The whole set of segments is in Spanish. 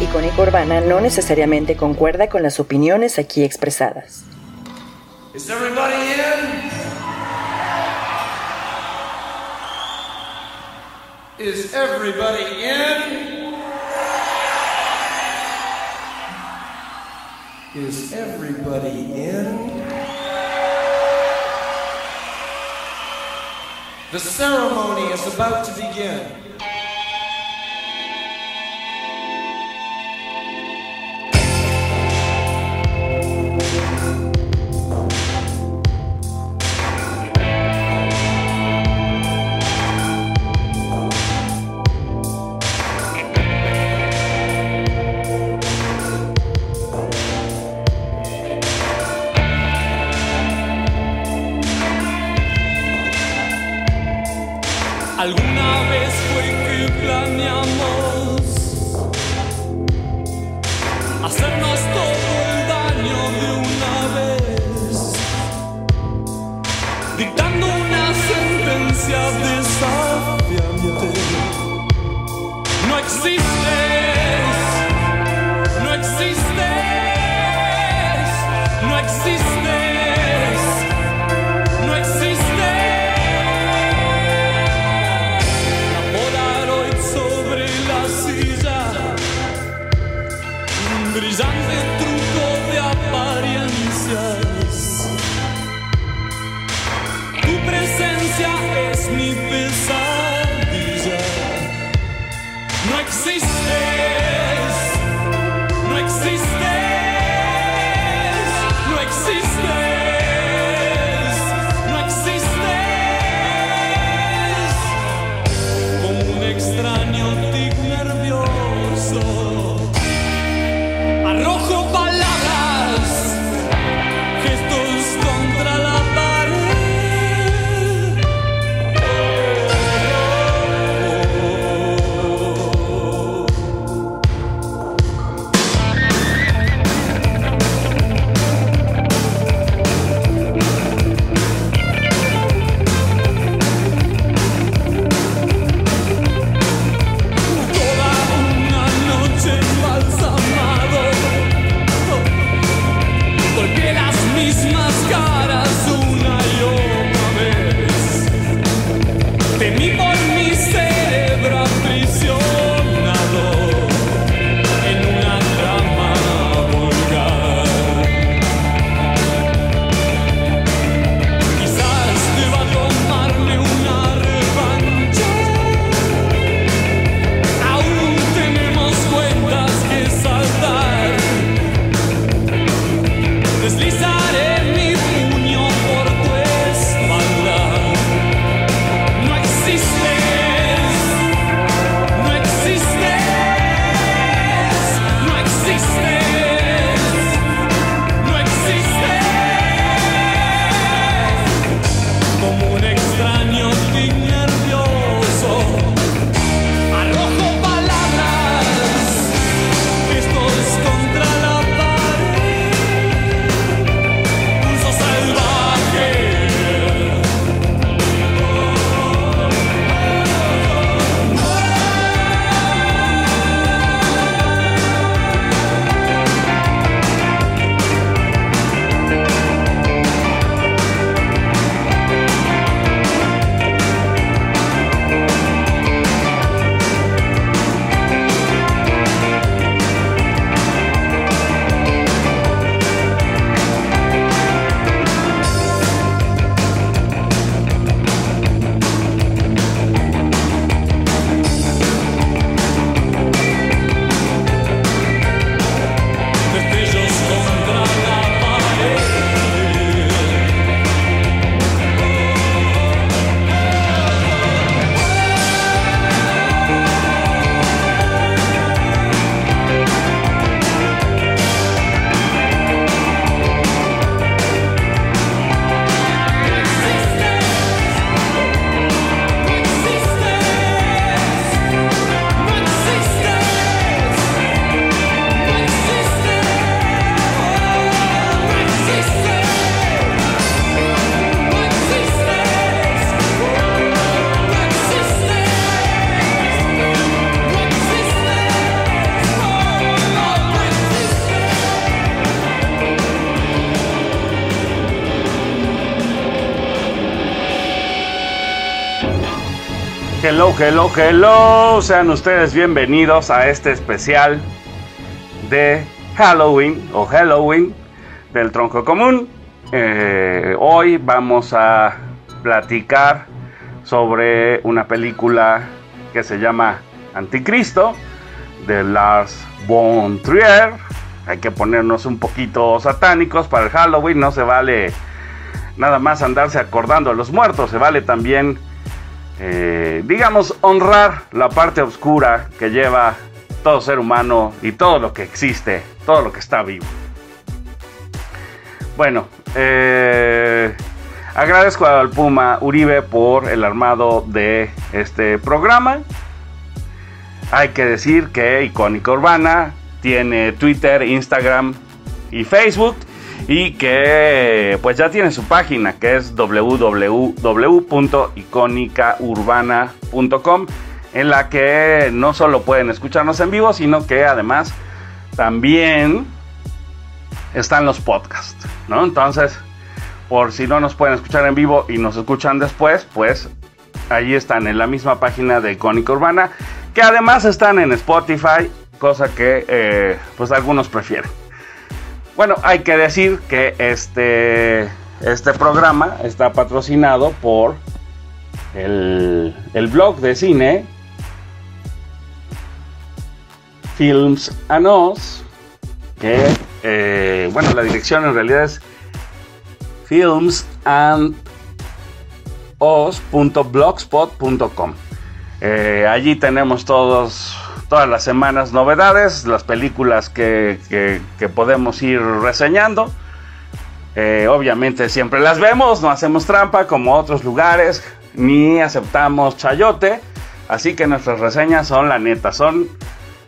Icónica Urbana no necesariamente concuerda con las opiniones aquí expresadas. Is everybody in? Is everybody in? Is everybody in? The ceremony is about to begin. Hello, hello. Sean ustedes bienvenidos a este especial de Halloween o Halloween del tronco común. Eh, hoy vamos a platicar sobre una película que se llama Anticristo de Lars von Trier. Hay que ponernos un poquito satánicos para el Halloween. No se vale nada más andarse acordando a los muertos. Se vale también, eh, digamos, honrar la parte oscura que lleva todo ser humano y todo lo que existe, todo lo que está vivo. Bueno, eh, agradezco al Puma Uribe por el armado de este programa. Hay que decir que Icónica Urbana tiene Twitter, Instagram y Facebook y que pues ya tiene su página que es www.icónicaurbana.com en la que no solo pueden escucharnos en vivo, sino que además también están los podcasts, ¿no? Entonces, por si no nos pueden escuchar en vivo y nos escuchan después, pues allí están en la misma página de Icónica Urbana, que además están en Spotify, cosa que eh, pues algunos prefieren. Bueno, hay que decir que este, este programa está patrocinado por el, el blog de cine Films and Us, que, eh, bueno, la dirección en realidad es filmsandos.blogspot.com. Eh, allí tenemos todos, todas las semanas novedades, las películas que, que, podemos ir reseñando. Eh, obviamente siempre las vemos, no hacemos trampa como otros lugares, ni aceptamos chayote. Así que nuestras reseñas son la neta, son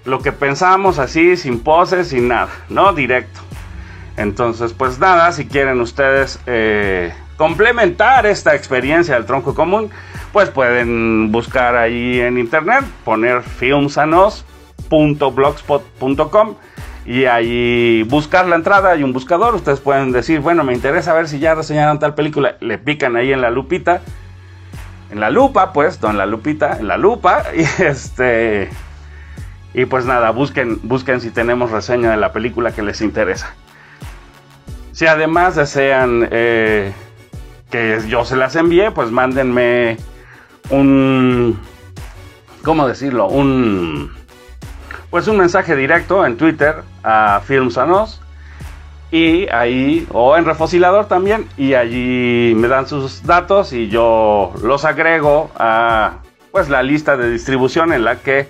lo que pensamos así, sin poses, sin nada, ¿no? Directo. Entonces, pues nada, si quieren ustedes eh, complementar esta experiencia del tronco común, pues pueden buscar ahí en internet, poner filmsanos.blogspot.com y ahí buscar la entrada, hay un buscador, ustedes pueden decir, bueno, me interesa ver si ya reseñaron tal película, le pican ahí en la lupita, en la lupa, pues, no en la lupita, en la lupa, y este... Y pues nada, busquen, busquen si tenemos reseña de la película que les interesa. Si además desean eh, que yo se las envíe, pues mándenme un... ¿Cómo decirlo? Un... Pues un mensaje directo en Twitter a Filmsanos. Y ahí, o en Refosilador también, y allí me dan sus datos y yo los agrego a pues la lista de distribución en la que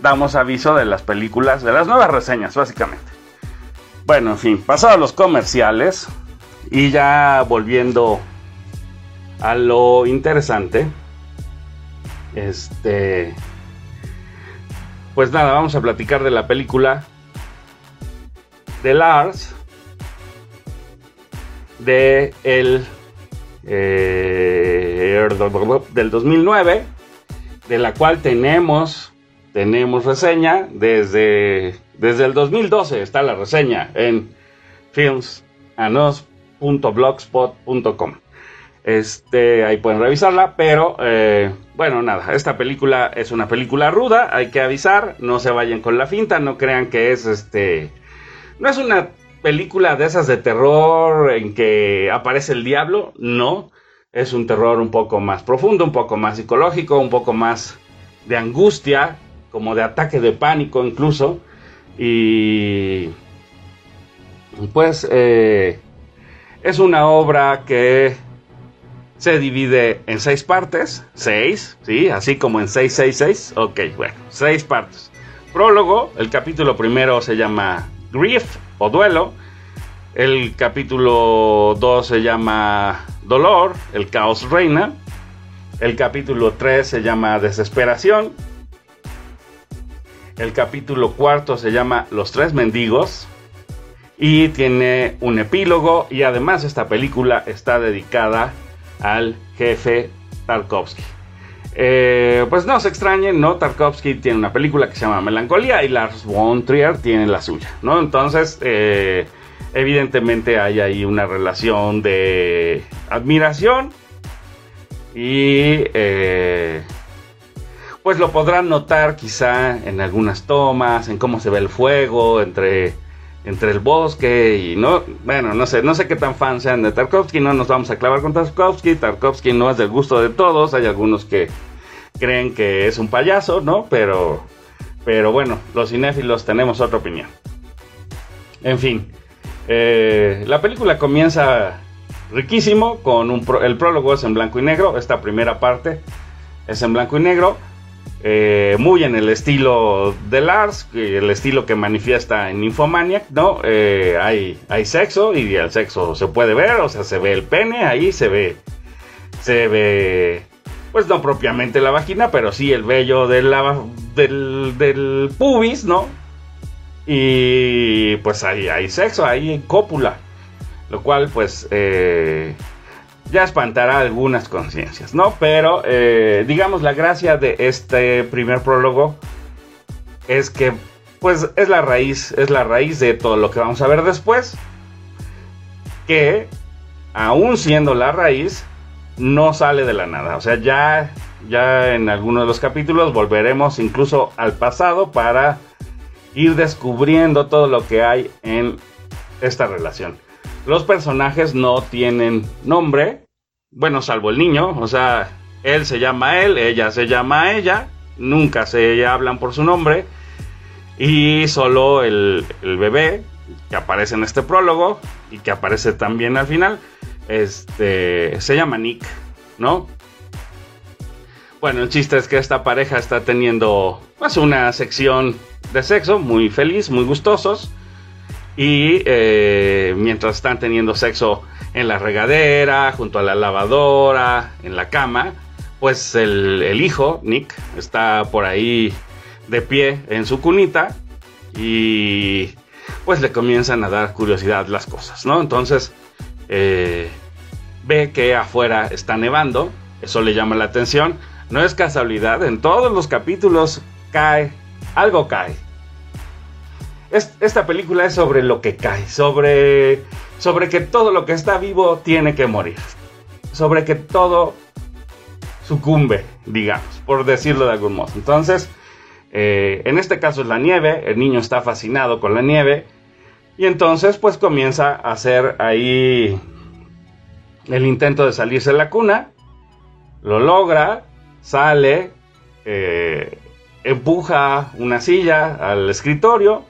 damos aviso de las películas, de las nuevas reseñas, básicamente. Bueno, en fin, pasados los comerciales y ya volviendo a lo interesante, este, pues nada, vamos a platicar de la película de Lars de el eh, del 2009, de la cual tenemos tenemos reseña desde, desde el 2012. Está la reseña en filmsanos.blogspot.com. Este, ahí pueden revisarla, pero eh, bueno, nada, esta película es una película ruda, hay que avisar, no se vayan con la finta, no crean que es este, no es una película de esas de terror en que aparece el diablo, no, es un terror un poco más profundo, un poco más psicológico, un poco más de angustia, como de ataque de pánico incluso. Y pues eh, es una obra que se divide en seis partes, seis, ¿sí? Así como en 666, ok, bueno, seis partes. Prólogo, el capítulo primero se llama Grief o Duelo, el capítulo 2 se llama Dolor, el caos reina, el capítulo 3 se llama Desesperación, el capítulo cuarto se llama Los tres mendigos. Y tiene un epílogo y además esta película está dedicada al jefe Tarkovsky. Eh, pues no se extrañen, ¿no? Tarkovsky tiene una película que se llama Melancolía y Lars von Trier tiene la suya, ¿no? Entonces, eh, evidentemente hay ahí una relación de admiración y... Eh, pues lo podrán notar quizá en algunas tomas, en cómo se ve el fuego entre, entre el bosque y no, bueno, no sé, no sé qué tan fan sean de Tarkovsky, no nos vamos a clavar con Tarkovsky, Tarkovsky no es del gusto de todos, hay algunos que creen que es un payaso, ¿no? Pero, pero bueno, los cinéfilos tenemos otra opinión. En fin, eh, la película comienza riquísimo con un pro- el prólogo es en blanco y negro, esta primera parte es en blanco y negro. Eh, muy en el estilo de Lars, el estilo que manifiesta en Infomaniac, ¿no? Eh, hay, hay sexo y el sexo se puede ver, o sea, se ve el pene, ahí se ve, se ve, pues no propiamente la vagina, pero sí el vello del, del pubis, ¿no? Y pues ahí hay sexo, hay cópula, lo cual pues eh, ya espantará algunas conciencias, ¿no? Pero eh, digamos la gracia de este primer prólogo es que pues es la raíz, es la raíz de todo lo que vamos a ver después, que aún siendo la raíz no sale de la nada, o sea ya ya en algunos de los capítulos volveremos incluso al pasado para ir descubriendo todo lo que hay en esta relación. Los personajes no tienen nombre, bueno, salvo el niño, o sea, él se llama él, ella se llama ella, nunca se hablan por su nombre, y solo el, bebé que aparece en este prólogo y que aparece también al final, este, se llama Nick, ¿no? Bueno, el chiste es que esta pareja está teniendo pues una sección de sexo muy feliz, muy gustosos. Y eh, mientras están teniendo sexo en la regadera, junto a la lavadora, en la cama, pues el, hijo, Nick, está por ahí de pie en su cunita y pues le comienzan a dar curiosidad las cosas, ¿no? Entonces eh, ve que afuera está nevando, eso le llama la atención. No es casualidad, en todos los capítulos cae, algo cae. Es- esta película es sobre lo que cae, sobre, sobre que todo lo que está vivo tiene que morir, sobre que todo sucumbe, digamos, por decirlo de algún modo. Entonces, eh, en este caso es la nieve, el niño está fascinado con la nieve y entonces pues comienza a hacer ahí el intento de salirse de la cuna, lo logra, sale, eh, empuja una silla al escritorio.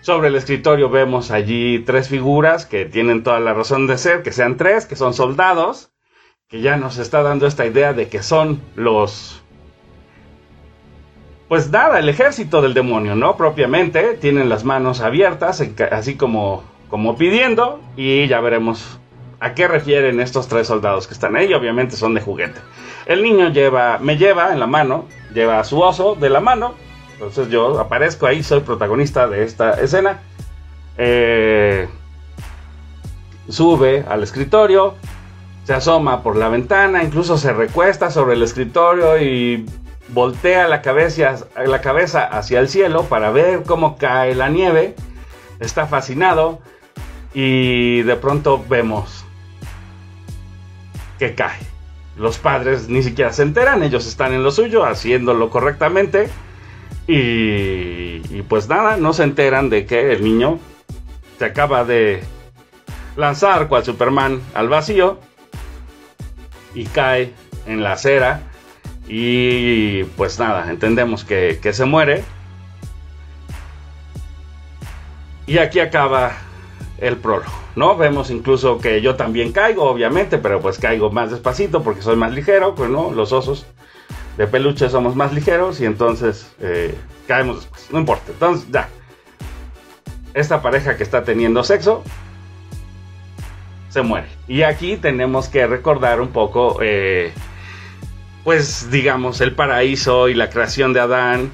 Sobre el escritorio vemos allí tres figuras que tienen toda la razón de ser, que sean tres, que son soldados, que ya nos está dando esta idea de que son los... Pues nada, el ejército del demonio, ¿no? Propiamente, tienen las manos abiertas, así como, como pidiendo, y ya veremos a qué refieren estos tres soldados que están ahí, obviamente son de juguete. El niño lleva, me lleva en la mano, lleva a su oso de la mano. Entonces yo aparezco ahí, soy protagonista de esta escena. Eh, sube al escritorio, se asoma por la ventana, incluso se recuesta sobre el escritorio y voltea la cabeza, la cabeza hacia el cielo para ver cómo cae la nieve. Está fascinado y de pronto vemos que cae. Los padres ni siquiera se enteran, ellos están en lo suyo, haciéndolo correctamente. Y, pues nada, no se enteran de que el niño se acaba de lanzar cual Superman al vacío y cae en la acera. Y pues nada, entendemos que, que se muere. Y aquí acaba el prólogo, ¿no? Vemos incluso que yo también caigo, obviamente, pero pues caigo más despacito porque soy más ligero, pues no, los osos de peluche somos más ligeros y entonces eh, caemos después, no importa, entonces ya. Esta pareja que está teniendo sexo se muere. Y aquí tenemos que recordar un poco, eh, pues digamos, el paraíso y la creación de Adán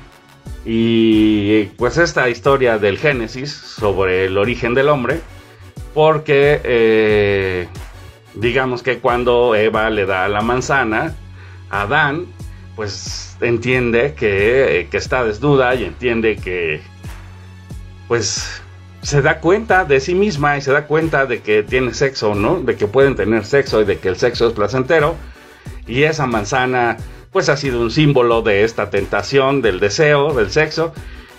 y pues esta historia del Génesis sobre el origen del hombre, porque eh, digamos que cuando Eva le da la manzana Adán, pues entiende que, eh, que está desnuda y entiende que pues se da cuenta de sí misma y se da cuenta de que tiene sexo, ¿no? De que pueden tener sexo y de que el sexo es placentero. Y esa manzana pues ha sido un símbolo de esta tentación, del deseo, del sexo,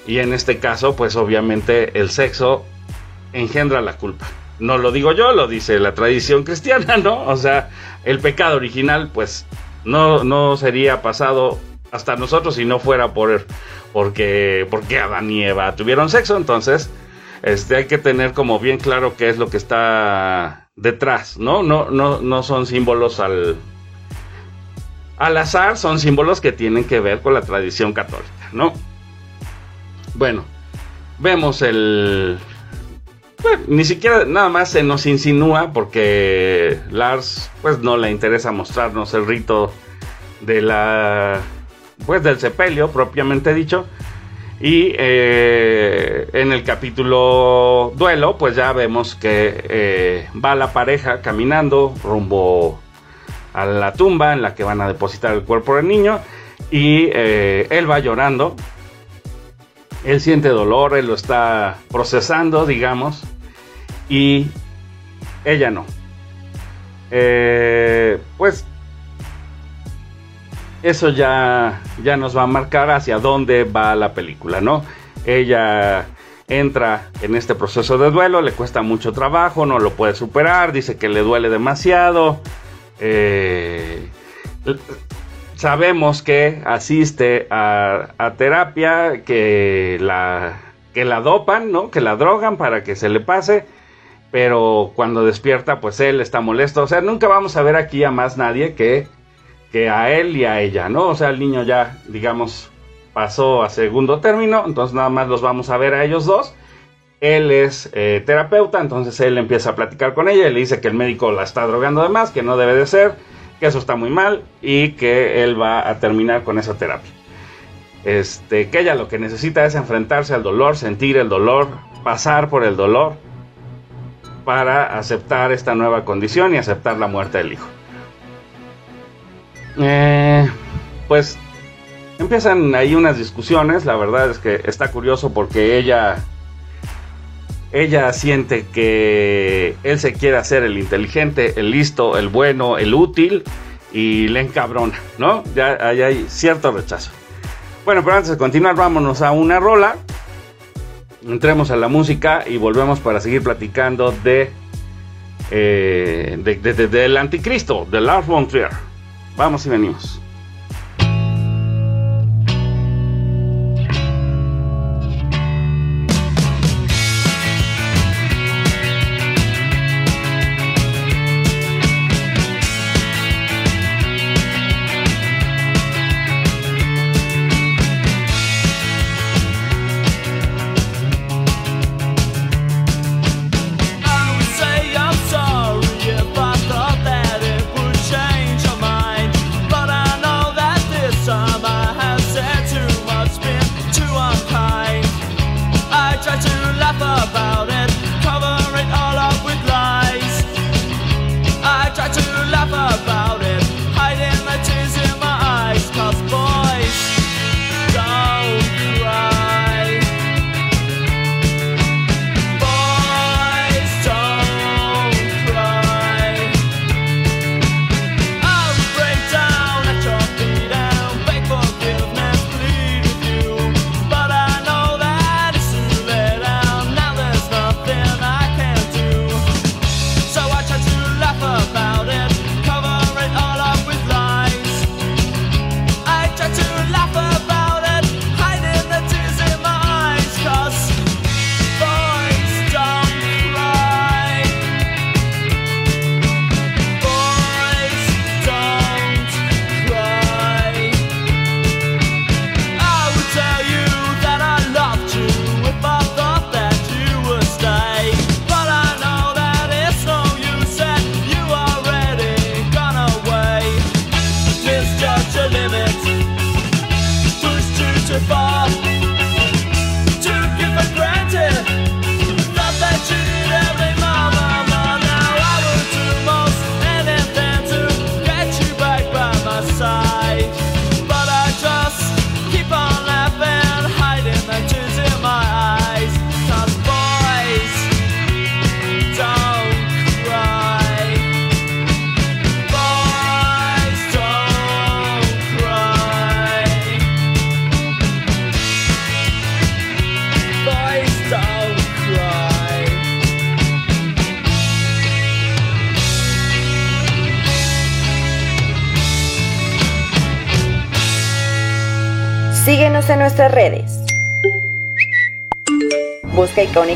y en este caso, pues obviamente el sexo engendra la culpa. No lo digo yo, lo dice la tradición cristiana, ¿no? O sea, el pecado original, pues no, no sería pasado hasta nosotros si no fuera por porque porque Adán y Eva tuvieron sexo, entonces este hay que tener como bien claro qué es lo que está detrás, ¿no? No no no son símbolos al al azar, son símbolos que tienen que ver con la tradición católica, ¿no? Bueno, vemos el ni siquiera nada más se nos insinúa porque Lars pues no le interesa mostrarnos el rito de la pues del sepelio propiamente dicho. Y eh, en el capítulo duelo pues ya vemos que eh, va la pareja caminando rumbo a la tumba en la que van a depositar el cuerpo del niño y eh, él va llorando él siente dolor, él lo está procesando, digamos, y ella no. Eh, pues eso ya, ya nos va a marcar hacia dónde va la película, ¿no? Ella entra en este proceso de duelo, le cuesta mucho trabajo, no lo puede superar, dice que le duele demasiado. Eh, sabemos que asiste a, terapia, que la, que la dopan, ¿no? Que la drogan para que se le pase. Pero cuando despierta, pues él está molesto. O sea, nunca vamos a ver aquí a más nadie que, a él y a ella, ¿no? O sea, el niño ya, digamos, pasó a segundo término. Entonces nada más los vamos a ver a ellos dos. Él es eh, terapeuta, entonces él empieza a platicar con ella y le dice que el médico la está drogando de más, que no debe de ser que eso está muy mal y que él va a terminar con esa terapia. Este, que ella lo que necesita es enfrentarse al dolor, sentir el dolor, pasar por el dolor para aceptar esta nueva condición y aceptar la muerte del hijo. Eh, pues empiezan ahí unas discusiones, la verdad es que está curioso porque ella ella siente que él se quiere hacer el inteligente, el listo, el bueno, el útil y le encabrona, ¿no? Ya hay cierto rechazo. Bueno, pero antes de continuar, vámonos a una rola. Entremos a la música y volvemos para seguir platicando de, eh, del anticristo, de Lars von Trier. Vamos y venimos.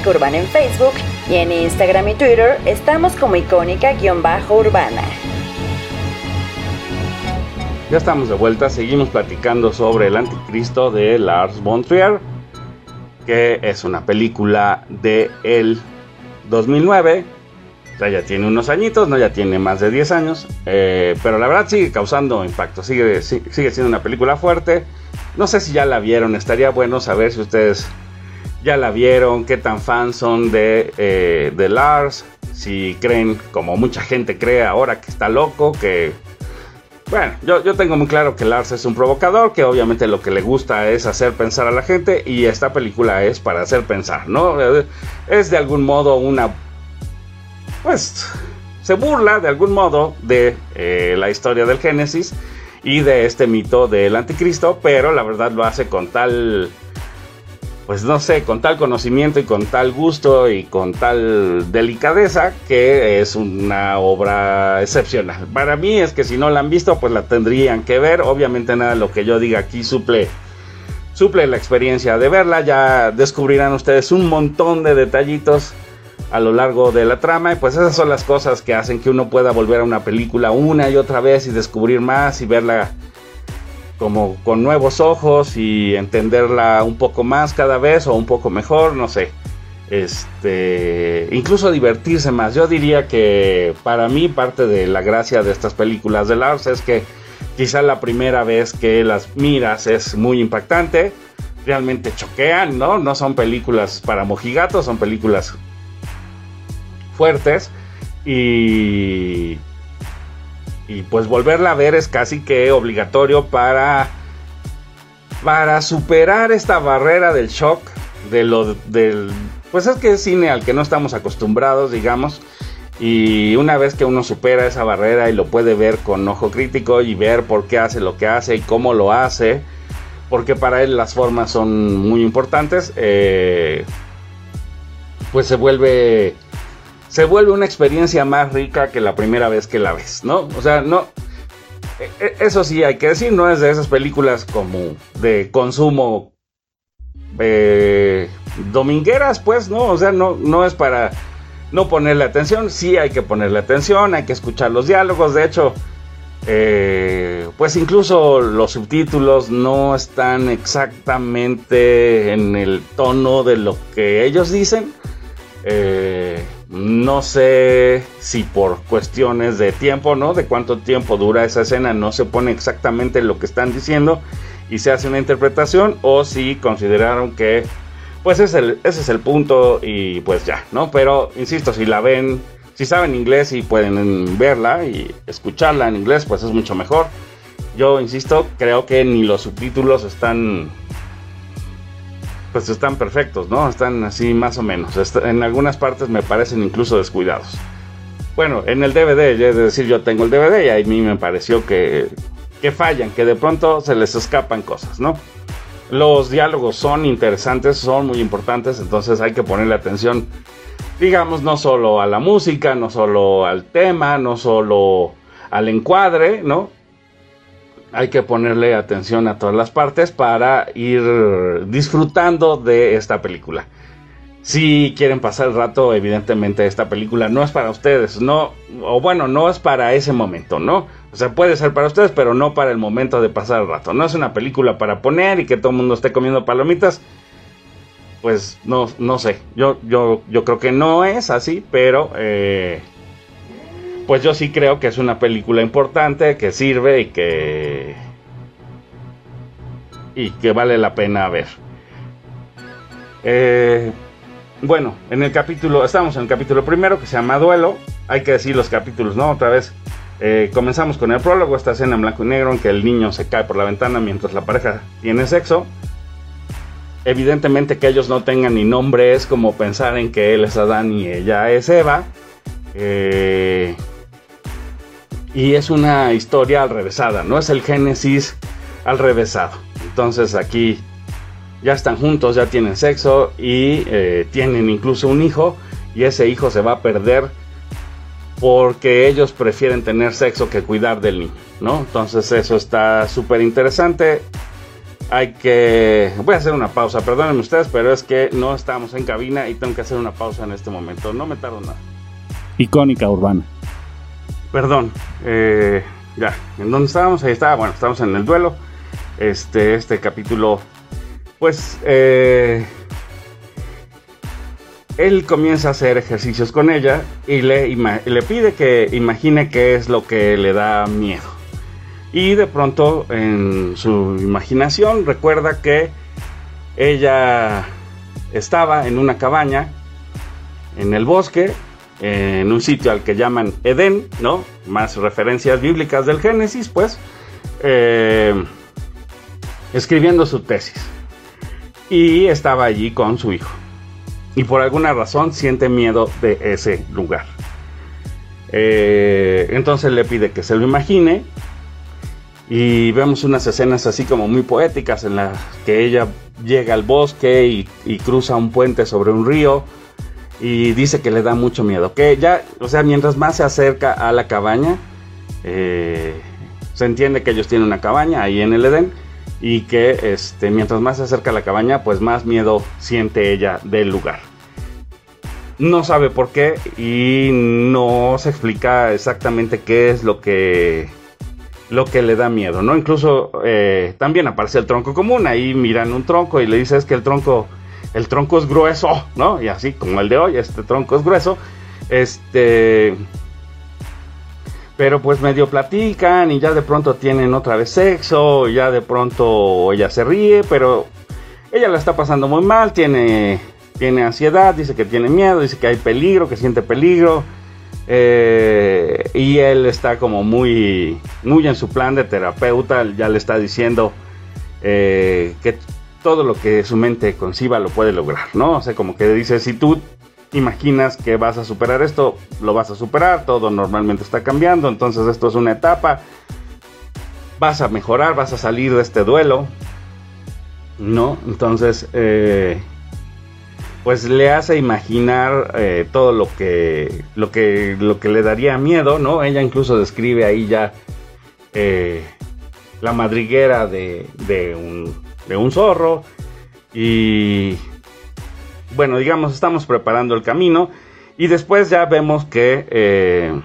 Urbana en Facebook y en Instagram y Twitter estamos como icónica-urbana. Ya estamos de vuelta, seguimos platicando sobre el anticristo de Lars von Trier, que es una película de el 2009. O sea, ya tiene unos añitos, no ya tiene más de 10 años, eh, pero la verdad sigue causando impacto, sigue, si- sigue siendo una película fuerte. No sé si ya la vieron, estaría bueno saber si ustedes ya la vieron, qué tan fans son de, eh, de Lars, si creen, como mucha gente cree ahora que está loco, que bueno, yo, yo tengo muy claro que Lars es un provocador, que obviamente lo que le gusta es hacer pensar a la gente y esta película es para hacer pensar, ¿no? Es de algún modo una... Pues se burla de algún modo de eh, la historia del Génesis y de este mito del anticristo, pero la verdad lo hace con tal... Pues no sé, con tal conocimiento y con tal gusto y con tal delicadeza que es una obra excepcional. Para mí es que si no la han visto, pues la tendrían que ver. Obviamente nada de lo que yo diga aquí suple, suple la experiencia de verla. Ya descubrirán ustedes un montón de detallitos a lo largo de la trama. Y pues esas son las cosas que hacen que uno pueda volver a una película una y otra vez y descubrir más y verla como con nuevos ojos y entenderla un poco más cada vez o un poco mejor, no sé. Este, incluso divertirse más. Yo diría que para mí parte de la gracia de estas películas de Lars es que quizá la primera vez que las miras es muy impactante, realmente choquean, ¿no? No son películas para mojigatos, son películas fuertes y y pues volverla a ver es casi que obligatorio para para superar esta barrera del shock de lo del pues es que es cine al que no estamos acostumbrados digamos y una vez que uno supera esa barrera y lo puede ver con ojo crítico y ver por qué hace lo que hace y cómo lo hace porque para él las formas son muy importantes eh, pues se vuelve se vuelve una experiencia más rica que la primera vez que la ves, ¿no? O sea, no. e- e- Eso sí hay que decir, no es de esas películas como de consumo eh, domingueras, pues, ¿no? O sea, no, no es para no ponerle atención, sí hay que ponerle atención, hay que escuchar los diálogos, de hecho, eh, pues incluso los subtítulos no están exactamente en el tono de lo que ellos dicen. Eh, no sé si por cuestiones de tiempo, ¿no? De cuánto tiempo dura esa escena, no se pone exactamente lo que están diciendo y se hace una interpretación o si consideraron que pues es el, ese es el punto y pues ya, ¿no? Pero insisto, si la ven, si saben inglés y pueden verla y escucharla en inglés, pues es mucho mejor. Yo insisto, creo que ni los subtítulos están pues están perfectos, ¿no? Están así más o menos. En algunas partes me parecen incluso descuidados. Bueno, en el DVD, es decir, yo tengo el DVD y a mí me pareció que, que fallan, que de pronto se les escapan cosas, ¿no? Los diálogos son interesantes, son muy importantes, entonces hay que ponerle atención, digamos, no solo a la música, no solo al tema, no solo al encuadre, ¿no? Hay que ponerle atención a todas las partes para ir disfrutando de esta película. Si quieren pasar el rato, evidentemente esta película no es para ustedes, no, o bueno, no es para ese momento, ¿no? O sea, puede ser para ustedes, pero no para el momento de pasar el rato. No es una película para poner y que todo el mundo esté comiendo palomitas. Pues no, no sé. Yo, yo, yo creo que no es así, pero eh, pues yo sí creo que es una película importante, que sirve y que y que vale la pena ver. Eh, bueno, en el capítulo, estamos en el capítulo primero que se llama Duelo. Hay que decir los capítulos, ¿no? Otra vez. Eh, comenzamos con el prólogo, esta escena en blanco y negro en que el niño se cae por la ventana mientras la pareja tiene sexo. Evidentemente que ellos no tengan ni nombre es como pensar en que él es Adán y ella es Eva. Eh, y es una historia al revésada, no es el Génesis al revésado. Entonces aquí ya están juntos, ya tienen sexo y eh, tienen incluso un hijo y ese hijo se va a perder porque ellos prefieren tener sexo que cuidar del niño, ¿no? Entonces eso está súper interesante. hay que... Voy a hacer una pausa, perdónenme ustedes, pero es que no estamos en cabina y tengo que hacer una pausa en este momento. No me tardo nada. Icónica urbana. Perdón, eh, ya, ¿en dónde estábamos? Ahí está, bueno, estamos en el duelo. Este, este capítulo, pues, eh, él comienza a hacer ejercicios con ella y le, pide que imagine qué es lo que le da miedo. Y de pronto en su imaginación recuerda que ella estaba en una cabaña en el bosque, en un sitio al que llaman Edén, ¿no? Más referencias bíblicas del Génesis, pues, eh, escribiendo su tesis. Y estaba allí con su hijo. Y por alguna razón siente miedo de ese lugar. Eh, entonces le pide que se lo imagine. Y vemos unas escenas así como muy poéticas en las que ella llega al bosque y, y cruza un puente sobre un río y dice que le da mucho miedo. Que ya, o sea, mientras más se acerca a la cabaña, eh, se entiende que ellos tienen una cabaña ahí en el Edén y que este, mientras más se acerca a la cabaña, pues más miedo siente ella del lugar. No sabe por qué y no se explica exactamente qué es lo que lo que le da miedo, ¿no? Incluso eh, también aparece el tronco común, ahí miran un tronco y le dice que el tronco, el tronco es grueso, ¿no? Y así como el de hoy, este tronco es grueso, este, pero pues medio platican y ya de pronto tienen otra vez sexo, y ya de pronto ella se ríe, pero ella la está pasando muy mal, tiene, tiene ansiedad, dice que tiene miedo, dice que hay peligro, que siente peligro. eh, y él está como muy, muy en su plan de terapeuta, ya le está diciendo eh, que todo lo que su mente conciba lo puede lograr, ¿no? O sea, como que dice, si tú imaginas que vas a superar esto, lo vas a superar, todo normalmente está cambiando, entonces esto es una etapa, vas a mejorar, vas a salir de este duelo, ¿no? Entonces, eh, pues le hace imaginar eh, todo lo que, lo que, lo que le daría miedo, ¿no? Ella incluso describe ahí ya eh, la madriguera de, de, un, de un zorro y bueno, digamos, estamos preparando el camino y después ya vemos que, eh,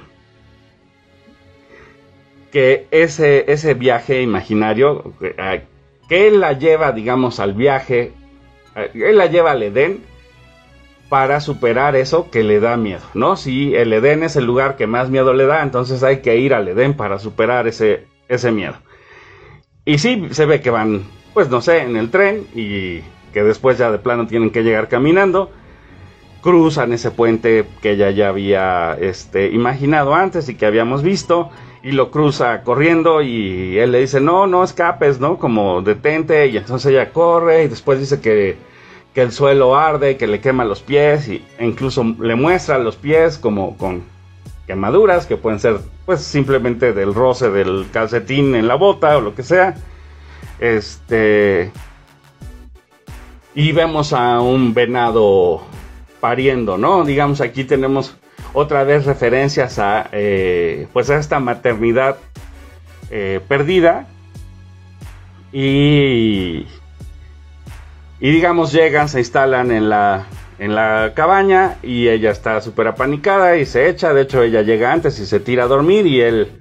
que ese, ese viaje imaginario, que él la lleva, digamos, al viaje, él la lleva al Edén para superar eso que le da miedo, ¿no? Si el Edén es el lugar que más miedo le da, entonces hay que ir al Edén para superar ese, ese miedo. Y sí, se ve que van, pues no sé, en el tren y que después ya de plano tienen que llegar caminando. Cruzan ese puente que ella ya había este, imaginado antes y que habíamos visto. Y lo cruza corriendo y él le dice, no, no escapes, ¿no? Como detente. Y entonces ella corre y después dice que, que el suelo arde, que le quema los pies. Y, e incluso le muestra los pies como con quemaduras que pueden ser pues simplemente del roce del calcetín en la bota o lo que sea. Este y vemos a un venado pariendo, ¿no? Digamos, aquí tenemos otra vez referencias a, eh, pues a esta maternidad eh, perdida. Y, y digamos, llegan, se instalan en la, en la cabaña y ella está súper apanicada y se echa. De hecho, ella llega antes y se tira a dormir y él,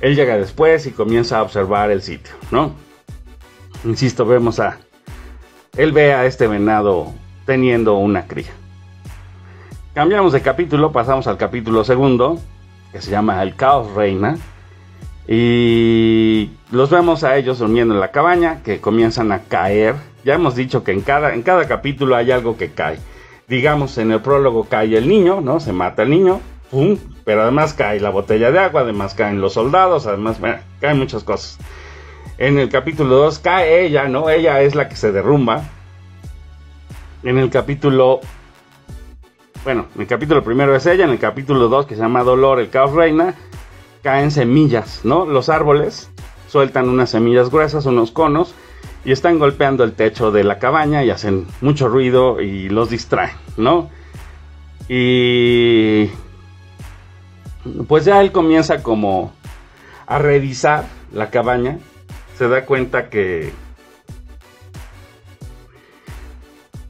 él llega después y comienza a observar el sitio, ¿no? Insisto, vemos a, él ve a este venado teniendo una cría. Cambiamos de capítulo, pasamos al capítulo segundo, que se llama El caos reina. Y los vemos a ellos durmiendo en la cabaña, que comienzan a caer. Ya hemos dicho que en cada, en cada capítulo hay algo que cae. Digamos, en el prólogo cae el niño, ¿no? Se mata el niño, ¡pum! Pero además cae la botella de agua, además caen los soldados, además caen muchas cosas. En el capítulo 2 cae ella, ¿no? Ella es la que se derrumba. En el capítulo... Bueno, en el capítulo primero es ella, en el capítulo 2 que se llama Dolor, el caos reina, caen semillas, ¿no? Los árboles sueltan unas semillas gruesas, unos conos, y están golpeando el techo de la cabaña y hacen mucho ruido y los distraen, ¿no? Y... Pues ya él comienza como a revisar la cabaña se da cuenta que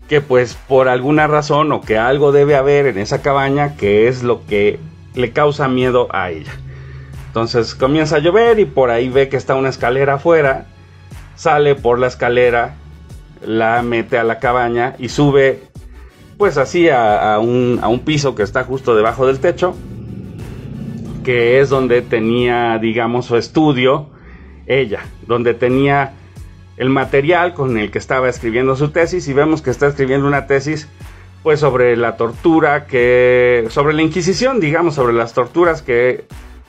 que pues por alguna razón o que algo debe haber en esa cabaña que es lo que le causa miedo a ella. Entonces comienza a llover y por ahí ve que está una escalera afuera, sale por la escalera, la mete a la cabaña y sube pues así a, un, a un piso que está justo debajo del techo, que es donde tenía digamos su estudio ella, donde tenía el material con el que estaba escribiendo su tesis y vemos que está escribiendo una tesis pues sobre la tortura que sobre la Inquisición, digamos, sobre las torturas que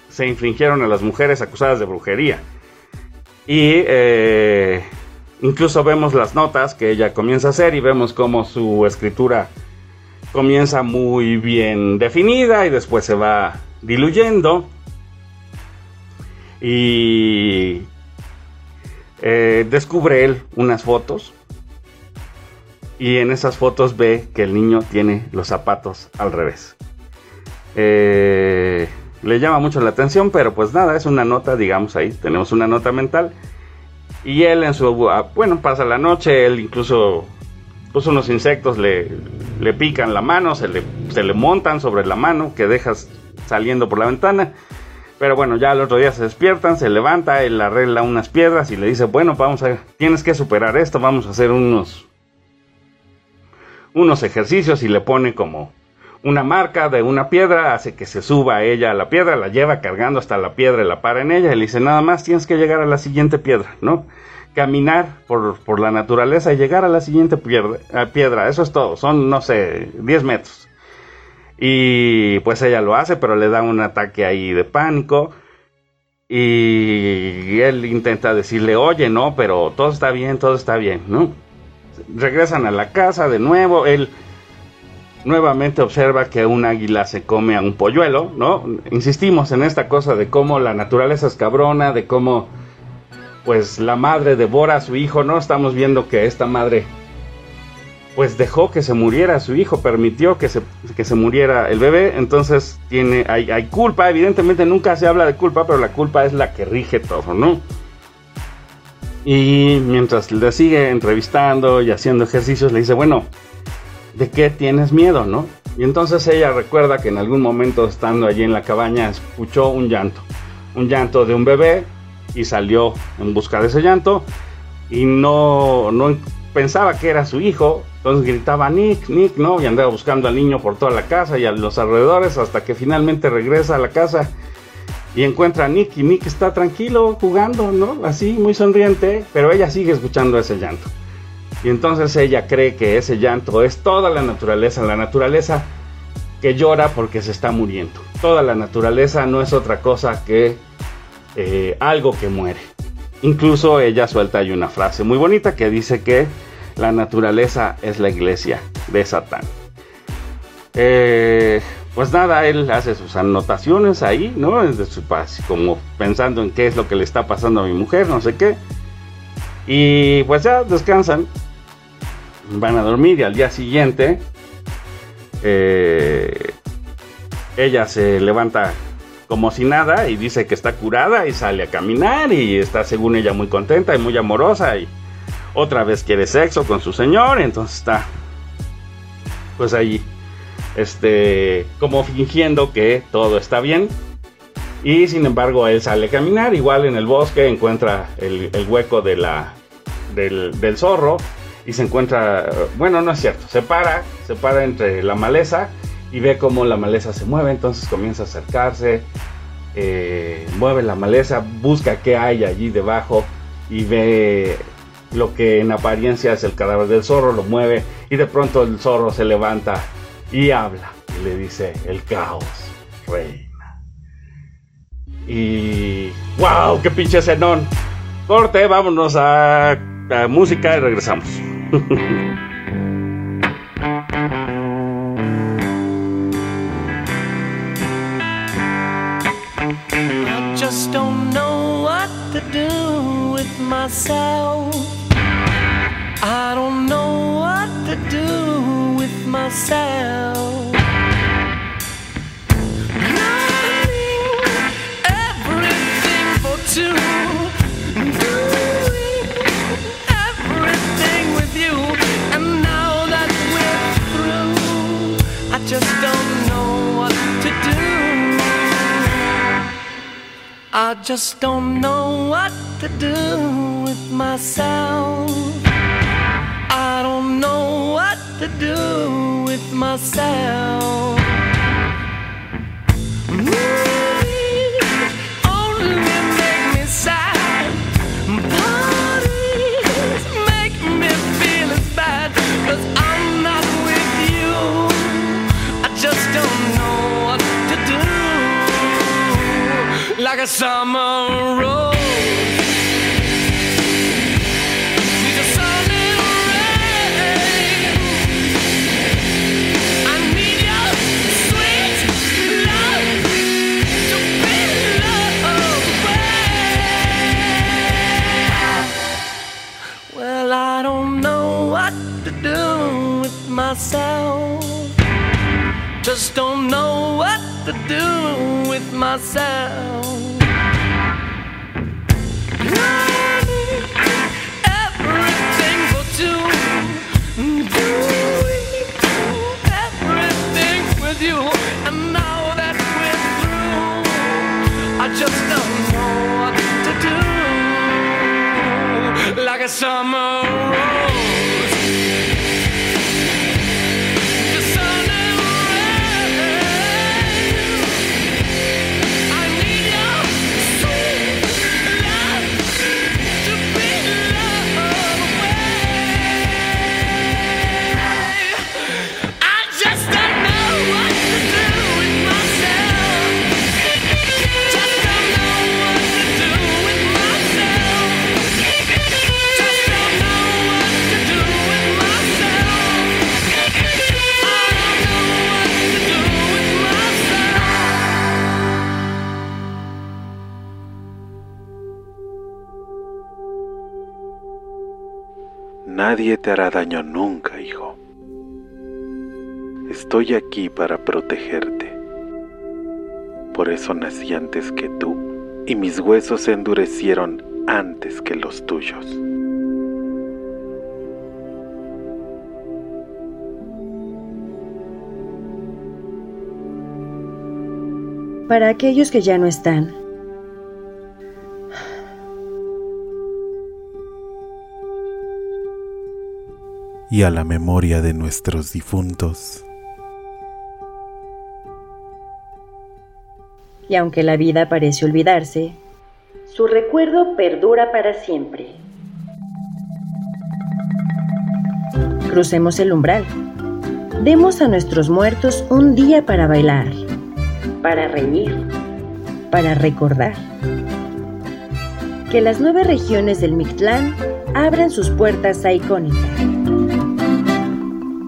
se infringieron a las mujeres acusadas de brujería. Y eh, incluso vemos las notas que ella comienza a hacer y vemos cómo su escritura comienza muy bien definida y después se va diluyendo. Y eh, descubre él unas fotos y en esas fotos ve que el niño tiene los zapatos al revés. Eh, le llama mucho la atención, pero pues nada, es una nota, digamos ahí, tenemos una nota mental. Y él en su, ah, bueno, pasa la noche, él incluso puso unos insectos, le, le pican la mano, se le, se le montan sobre la mano que dejas saliendo por la ventana. Pero bueno, ya al otro día se despiertan, se levanta, él arregla unas piedras y le dice, bueno, vamos a, tienes que superar esto, vamos a hacer unos, unos ejercicios y le pone como una marca de una piedra, hace que se suba ella a la piedra, la lleva cargando hasta la piedra y la para en ella y le dice, nada más tienes que llegar a la siguiente piedra, ¿no? Caminar por, por la naturaleza y llegar a la siguiente piedra, piedra, eso es todo, son, no sé, 10 metros. Y pues ella lo hace, pero le da un ataque ahí de pánico. Y él intenta decirle, oye, no, pero todo está bien, todo está bien, ¿no? Regresan a la casa de nuevo, él nuevamente observa que un águila se come a un polluelo, ¿no? Insistimos en esta cosa de cómo la naturaleza es cabrona, de cómo pues la madre devora a su hijo, ¿no? Estamos viendo que esta madre pues dejó que se muriera su hijo, permitió que se, que se muriera el bebé, entonces tiene, hay, hay, culpa, evidentemente nunca se habla de culpa, pero la culpa es la que rige todo, ¿no? Y mientras le sigue entrevistando y haciendo ejercicios, le dice, bueno, ¿de qué tienes miedo, no? Y entonces ella recuerda que en algún momento estando allí en la cabaña escuchó un llanto, un llanto de un bebé y salió en busca de ese llanto y no, no pensaba que era su hijo, entonces gritaba Nick, Nick, ¿no? Y andaba buscando al niño por toda la casa y a los alrededores hasta que finalmente regresa a la casa y encuentra a Nick y Nick está tranquilo jugando, ¿no? Así, muy sonriente, pero ella sigue escuchando ese llanto. Y entonces ella cree que ese llanto es toda la naturaleza, la naturaleza que llora porque se está muriendo. Toda la naturaleza no es otra cosa que eh, algo que muere. Incluso ella suelta ahí una frase muy bonita que dice que la naturaleza es la iglesia de Satán. Eh, pues nada, él hace sus anotaciones ahí, ¿no? Desde su paz, como pensando en qué es lo que le está pasando a mi mujer, no sé qué. Y pues ya descansan, van a dormir y al día siguiente eh, ella se levanta como si nada y dice que está curada y sale a caminar y está según ella muy contenta y muy amorosa y otra vez quiere sexo con su señor, entonces está pues ahí este como fingiendo que todo está bien. Y sin embargo él sale a caminar igual en el bosque encuentra el, hueco de la del, del zorro y se encuentra, bueno, no es cierto, se para, se para entre la maleza y ve cómo la maleza se mueve, entonces comienza a acercarse, eh, mueve la maleza, busca qué hay allí debajo y ve lo que en apariencia es el cadáver del zorro, lo mueve y de pronto el zorro se levanta y habla y le dice, el caos reina. Y... ¡Wow! ¡Qué pinche cenón! Corte, vámonos a, a música y regresamos. Just don't know what to do with myself. I don't know what to do with myself. Everything for two. Doing everything with you. And now that we're through, I just don't know what to do. I just don't know what to do with myself don't know what to do. With myself. Movies only make me sad. Parties make me feel as bad. But I'm not with you. I just don't know what to do. Like a summer Just don't know what to do with myself. Nadie te hará daño nunca, hijo. Estoy aquí para protegerte. Por eso nací antes que tú, y mis huesos se endurecieron antes que los tuyos. Para aquellos que ya no están, Y a la memoria de nuestros difuntos, y aunque la vida parece olvidarse, su recuerdo perdura para siempre. Crucemos el umbral. Demos a nuestros muertos un día para bailar, para reír, para recordar. Que las nueve regiones del Mictlán abran sus puertas a Icónica.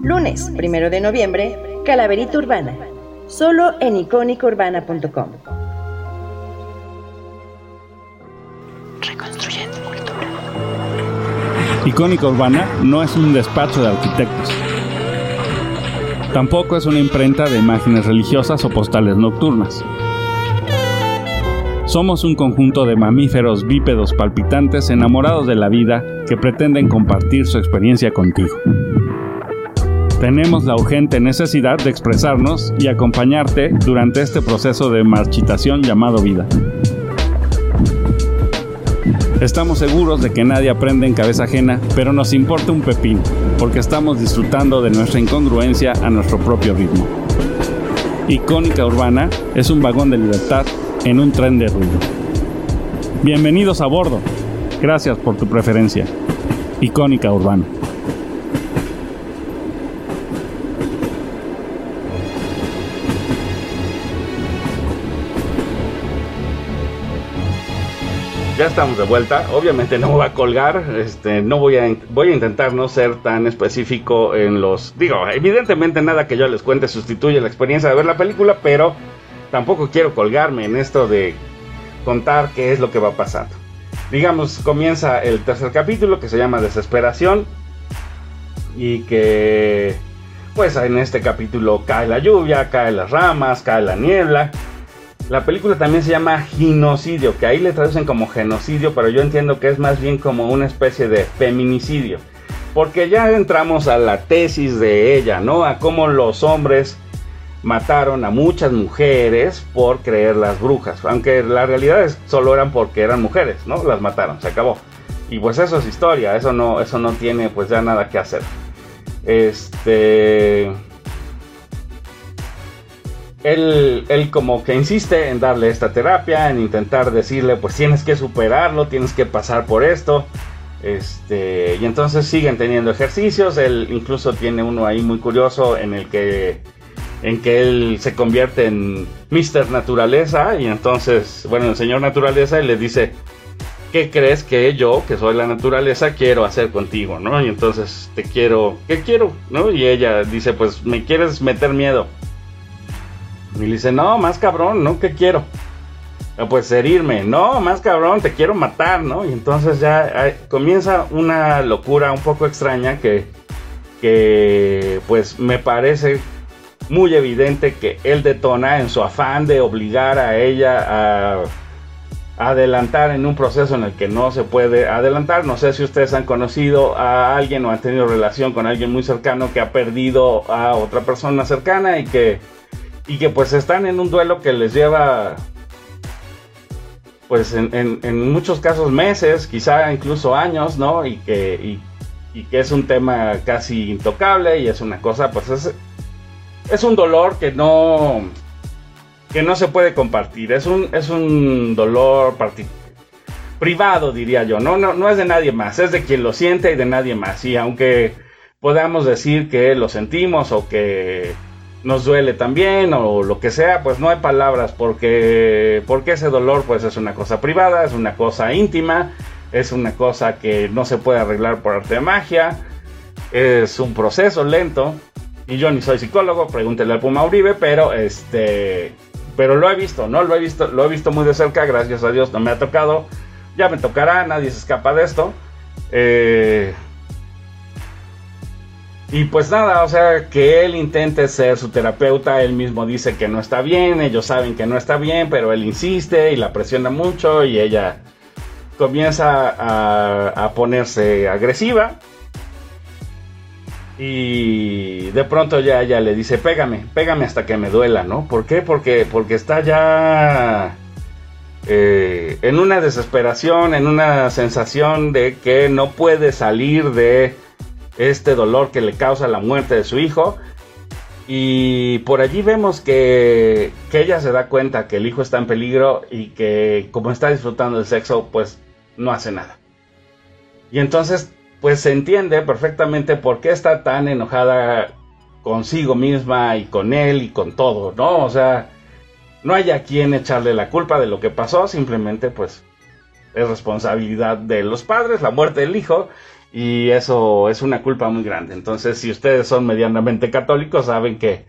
Lunes, primero de noviembre, Calaverita Urbana. Solo en icónicaurbana.com. Reconstruyendo cultura. Icónica Urbana no es un despacho de arquitectos. Tampoco es una imprenta de imágenes religiosas o postales nocturnas. Somos un conjunto de mamíferos bípedos palpitantes enamorados de la vida que pretenden compartir su experiencia contigo. Tenemos la urgente necesidad de expresarnos y acompañarte durante este proceso de marchitación llamado vida. Estamos seguros de que nadie aprende en cabeza ajena, pero nos importa un pepín, porque estamos disfrutando de nuestra incongruencia a nuestro propio ritmo. Icónica Urbana es un vagón de libertad en un tren de ruido. Bienvenidos a bordo. Gracias por tu preferencia. Icónica Urbana. Ya estamos de vuelta. Obviamente no voy a colgar. Este, no voy a, voy a intentar no ser tan específico en los. Digo, evidentemente nada que yo les cuente sustituye la experiencia de ver la película, pero tampoco quiero colgarme en esto de contar qué es lo que va pasando. Digamos, comienza el tercer capítulo que se llama Desesperación y que pues en este capítulo cae la lluvia, caen las ramas, cae la niebla. La película también se llama Genocidio, que ahí le traducen como genocidio, pero yo entiendo que es más bien como una especie de feminicidio. Porque ya entramos a la tesis de ella, ¿no? A cómo los hombres mataron a muchas mujeres por creer las brujas. Aunque la realidad es solo eran porque eran mujeres, ¿no? Las mataron, se acabó. Y pues eso es historia, eso no, eso no tiene pues ya nada que hacer. Este. Él, él como que insiste en darle esta terapia, en intentar decirle, pues tienes que superarlo, tienes que pasar por esto. Este, y entonces siguen teniendo ejercicios. Él incluso tiene uno ahí muy curioso en el que en que él se convierte en Mr. Naturaleza y entonces, bueno, el señor Naturaleza y le dice, ¿qué crees que yo, que soy la naturaleza, quiero hacer contigo, no? Y entonces te quiero, ¿qué quiero? ¿No? Y ella dice, pues me quieres meter miedo. Y le dice, no, más cabrón, ¿no? ¿Qué quiero? "Ah, Pues herirme, no, más cabrón, te quiero matar, ¿no? Y entonces ya comienza una locura un poco extraña que, que pues me parece muy evidente que él detona en su afán de obligar a ella a adelantar en un proceso en el que no se puede adelantar. No sé si ustedes han conocido a alguien o han tenido relación con alguien muy cercano que ha perdido a otra persona cercana y que, y que pues están en un duelo que les lleva pues en, en- muchos casos meses, quizá incluso años, ¿no? Y que, y, que es un tema casi intocable y es una cosa, pues es, es un dolor que no que no se puede compartir. Es un, es un dolor privado, diría yo. ¿no? No, no es de nadie más, es de quien lo siente y de nadie más. Y aunque podamos decir que lo sentimos o que nos duele también o lo que sea, pues no hay palabras porque, porque ese dolor pues es una cosa privada, es una cosa íntima, es una cosa que no se puede arreglar por arte de magia, es un proceso lento. Y yo ni soy psicólogo, pregúntele al Puma Uribe, pero este, pero lo he visto, ¿no? Lo he visto, lo he visto muy de cerca, gracias a Dios no me ha tocado. Ya me tocará, nadie se escapa de esto. Eh, y pues nada, o sea, que él intente ser su terapeuta, él mismo dice que no está bien, ellos saben que no está bien, pero él insiste y la presiona mucho y ella comienza a, ponerse agresiva. Y de pronto ya ella le dice, pégame, pégame hasta que me duela, ¿no? ¿Por qué? Porque, porque está ya eh, en una desesperación, en una sensación de que no puede salir de este dolor que le causa la muerte de su hijo. Y por allí vemos que, que ella se da cuenta que el hijo está en peligro y que como está disfrutando del sexo, pues no hace nada. Y entonces, pues se entiende perfectamente por qué está tan enojada consigo misma y con él y con todo, ¿no? O sea, no hay a quien echarle la culpa de lo que pasó, simplemente pues es responsabilidad de los padres, la muerte del hijo, y eso es una culpa muy grande. Entonces, si ustedes son medianamente católicos, saben que,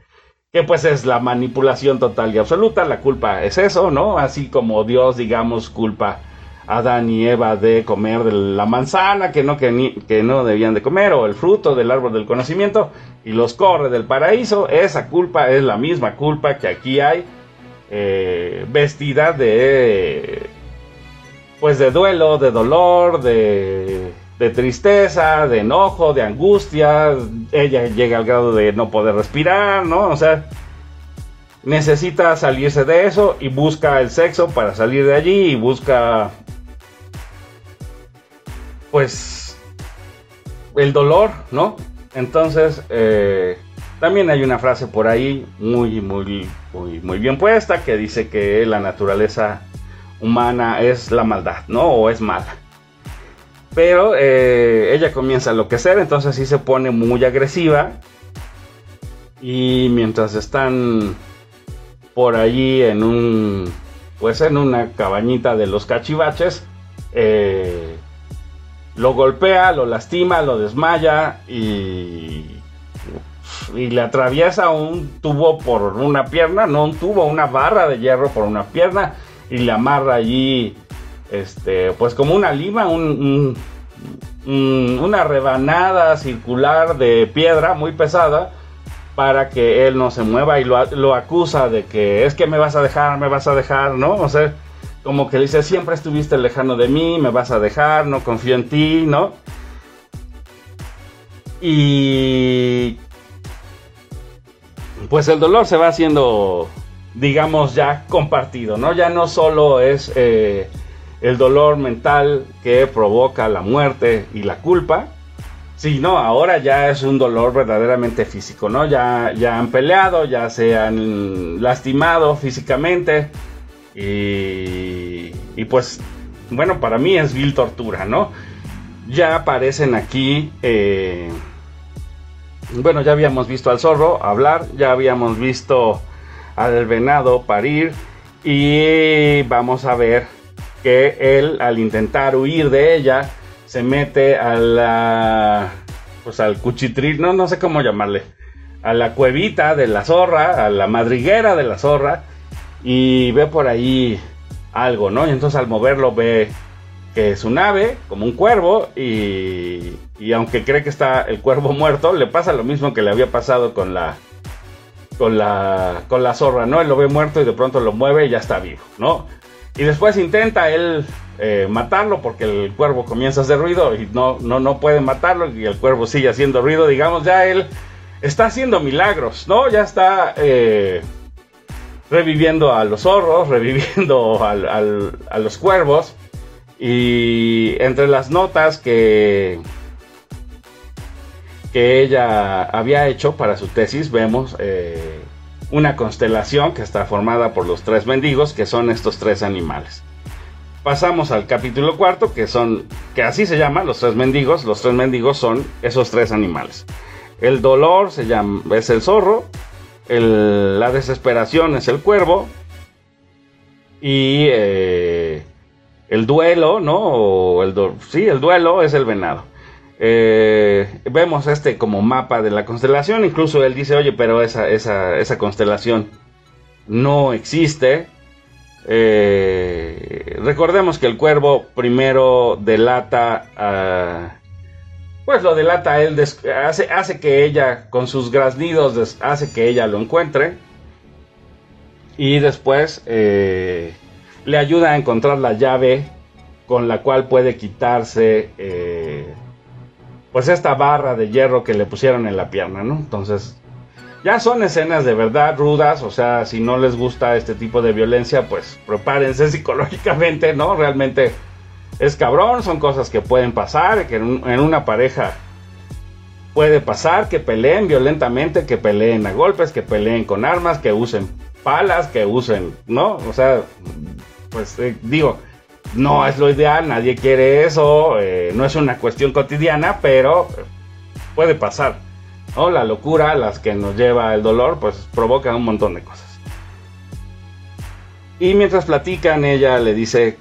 que pues es la manipulación total y absoluta, la culpa es eso, ¿no? Así como Dios, digamos, culpa a Adán y Eva de comer la manzana que no, que, ni- que no debían de comer, o el fruto del árbol del conocimiento, y los corre del paraíso, esa culpa es la misma culpa que aquí hay, eh, vestida de pues de duelo, de dolor, de, de tristeza, de enojo, de angustia. Ella llega al grado de no poder respirar, ¿no? O sea, necesita salirse de eso y busca el sexo para salir de allí y busca, pues, el dolor, ¿no? Entonces, eh, también hay una frase por ahí muy, muy, muy, muy bien puesta que dice que la naturaleza humana es la maldad, ¿no? O es mala. Pero eh, ella comienza a enloquecer, entonces sí se pone muy agresiva. Y mientras están por allí en un, pues en una cabañita de los cachivaches, eh, lo golpea, lo lastima, lo desmaya y, y le atraviesa un tubo por una pierna, no un tubo, una barra de hierro por una pierna y le amarra allí, este, pues como una lima, un, un- un- una rebanada circular de piedra muy pesada para que él no se mueva y lo, lo acusa de que es que me vas a dejar, me vas a dejar, ¿no? O sea, como que dice, siempre estuviste lejano de mí, me vas a dejar, no confío en ti, ¿no? Y pues el dolor se va haciendo, digamos, ya compartido, ¿no? Ya no solo es eh, el dolor mental que provoca la muerte y la culpa, sino ahora ya es un dolor verdaderamente físico, ¿no? Ya, ya han peleado, ya se han lastimado físicamente y, y pues, bueno, para mí es vil tortura, ¿no? Ya aparecen aquí... eh, bueno, ya habíamos visto al zorro hablar, ya habíamos visto al venado parir y vamos a ver que él al intentar huir de ella se mete a la pues al cuchitril, no no sé cómo llamarle, a la cuevita de la zorra, a la madriguera de la zorra y ve por ahí algo, ¿no? Y entonces al moverlo ve que es un ave, como un cuervo, y, y aunque cree que está el cuervo muerto, le pasa lo mismo que le había pasado con la, con la, con la zorra, ¿no? Él lo ve muerto y de pronto lo mueve y ya está vivo, ¿no? Y después intenta él eh, matarlo porque el cuervo comienza a hacer ruido y no, no, no puede matarlo y el cuervo sigue haciendo ruido, digamos, ya él está haciendo milagros, ¿no? Ya está... eh, reviviendo a los zorros, reviviendo al- al- a los cuervos. Y entre las notas que, que ella había hecho para su tesis, vemos eh, una constelación que está formada por los tres mendigos, que son estos tres animales. Pasamos al capítulo cuarto, que son, que así se llaman los tres mendigos. Los tres mendigos son esos tres animales. El dolor se llama, es el zorro, el- la desesperación es el cuervo y eh, el duelo, ¿no? El do- sí, el duelo es el venado. Eh, vemos este como mapa de la constelación, incluso él dice, oye, pero esa, esa, esa constelación no existe. Eh, recordemos que el cuervo primero delata pues lo delata él, hace, hace que ella, con sus graznidos, hace que ella lo encuentre. Y después eh, le ayuda a encontrar la llave con la cual puede quitarse eh, pues esta barra de hierro que le pusieron en la pierna, ¿no? Entonces, ya son escenas de verdad rudas, o sea, si no les gusta este tipo de violencia, pues prepárense psicológicamente, ¿no? Realmente es cabrón, son cosas que pueden pasar, que en, un- en una pareja puede pasar, que peleen violentamente, que peleen a golpes, que peleen con armas, que usen palas, que usen, ¿no? O sea, pues eh, digo, no es lo ideal, nadie quiere eso, eh, no es una cuestión cotidiana, pero puede pasar, ¿no? La locura, las que nos lleva el dolor, pues provoca un montón de cosas. Y mientras platican, ella le dice,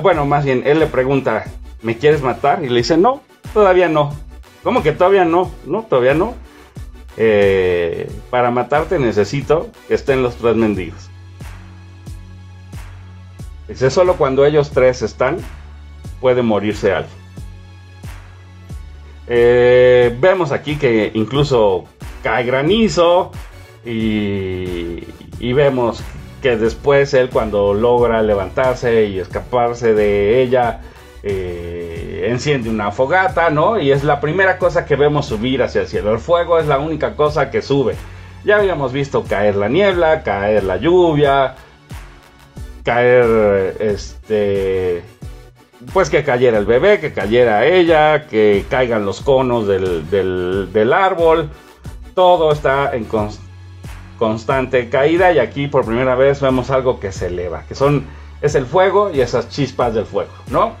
bueno, más bien, él le pregunta, ¿me quieres matar? Y le dice, no, todavía no. ¿Cómo que todavía no? No, todavía no. Eh, para matarte necesito que estén los tres mendigos. Dice, solo cuando ellos tres están, puede morirse alguien. Eh, vemos aquí que incluso cae granizo y, y vemos que después él cuando logra levantarse y escaparse de ella, eh, enciende una fogata, ¿no? Y es la primera cosa que vemos subir hacia el cielo. El fuego es la única cosa que sube. Ya habíamos visto caer la niebla, caer la lluvia, caer este pues que cayera el bebé, que cayera ella, que caigan los conos del, del- del árbol. Todo está en cons- constante caída y aquí por primera vez vemos algo que se eleva, que son es el fuego y esas chispas del fuego, ¿no?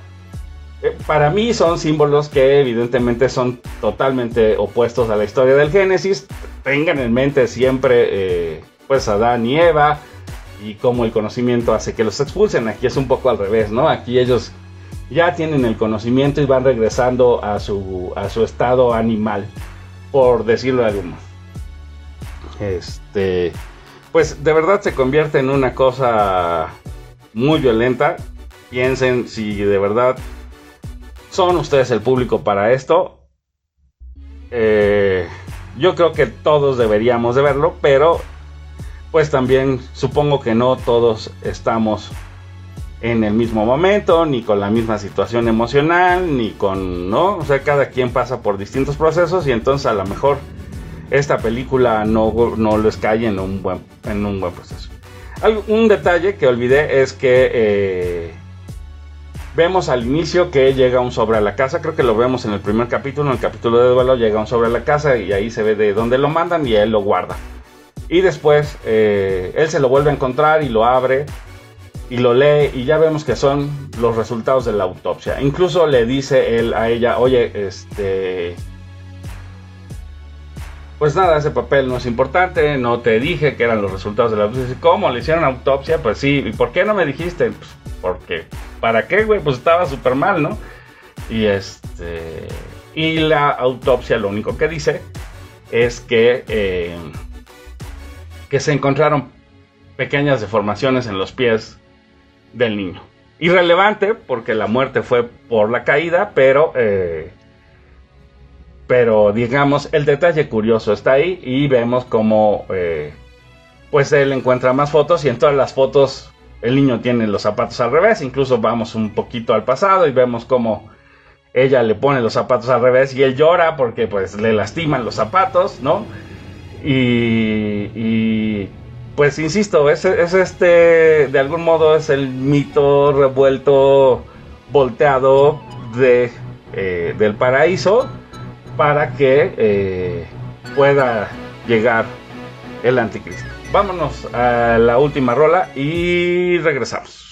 Eh, Para mí son símbolos que evidentemente son totalmente opuestos a la historia del Génesis. Tengan en mente siempre eh, pues Adán y Eva y cómo el conocimiento hace que los expulsen. Aquí es un poco al revés, ¿no? Aquí ellos ya tienen el conocimiento y van regresando a su, a su estado animal, por decirlo de modo. Este, pues de verdad se convierte en una cosa muy violenta. Piensen si de verdad son ustedes el público para esto. Eh, yo creo que todos deberíamos de verlo, pero pues también supongo que no todos estamos en el mismo momento, ni con la misma situación emocional, ni con, ¿no? O sea, cada quien pasa por distintos procesos y entonces a lo mejor esta película no, no les cae en un buen, en un buen proceso. Un detalle que olvidé es que eh, vemos al inicio que llega un sobre a la casa, creo que lo vemos en el primer capítulo, en el capítulo de duelo llega un sobre a la casa y ahí se ve de dónde lo mandan y él lo guarda. Y después eh, él se lo vuelve a encontrar y lo abre y lo lee y ya vemos que son los resultados de la autopsia. Incluso le dice él a ella, oye, este... Pues nada, ese papel no es importante, no te dije que eran los resultados de la autopsia. ¿Cómo? ¿Le hicieron autopsia? Pues sí, ¿y por qué no me dijiste? Pues porque, ¿para qué, güey? Pues estaba súper mal, ¿no? Y este... Y la autopsia lo único que dice es que... eh, que se encontraron pequeñas deformaciones en los pies del niño. Irrelevante porque la muerte fue por la caída, pero eh, pero digamos el detalle curioso está ahí y vemos como eh, pues él encuentra más fotos y en todas las fotos el niño tiene los zapatos al revés. Incluso vamos un poquito al pasado y vemos como ella le pone los zapatos al revés y él llora porque pues le lastiman los zapatos, ¿no? Y, pues insisto, es, es este, de algún modo es el mito revuelto, volteado de, eh, del paraíso para que eh, pueda llegar el anticristo. Vámonos a la última rola y regresamos.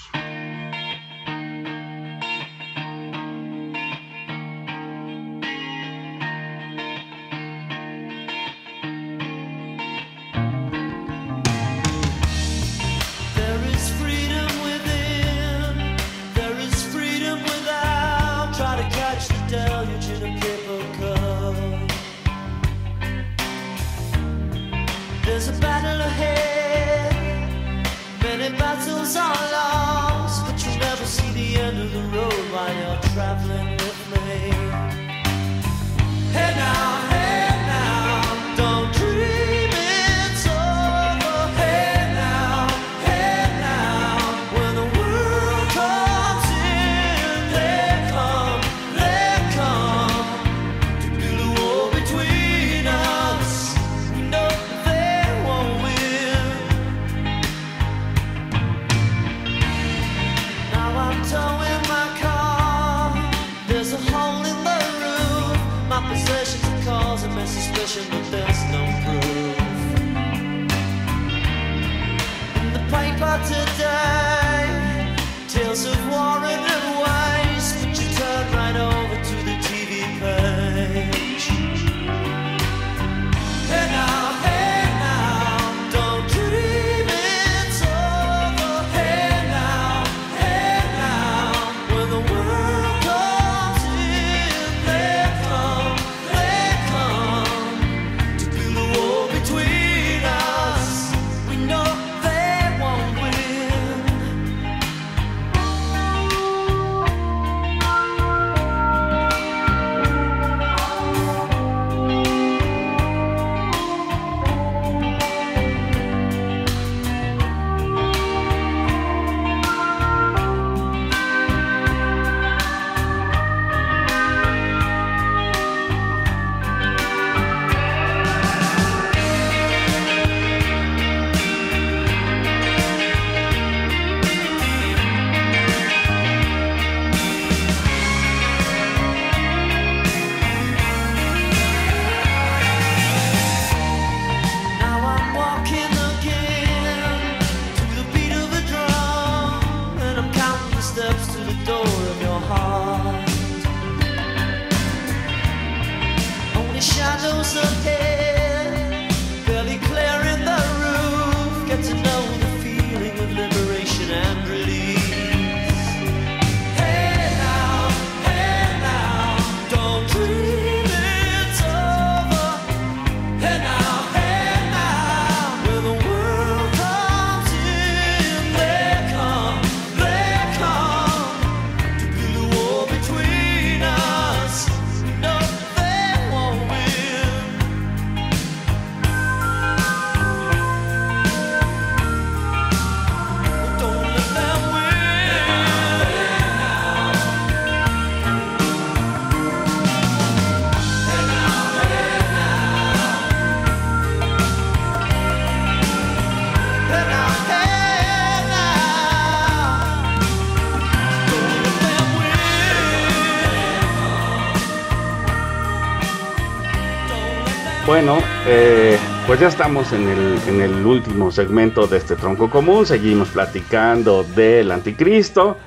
Estamos en el, en el último segmento de este tronco común. Seguimos platicando del anticristo.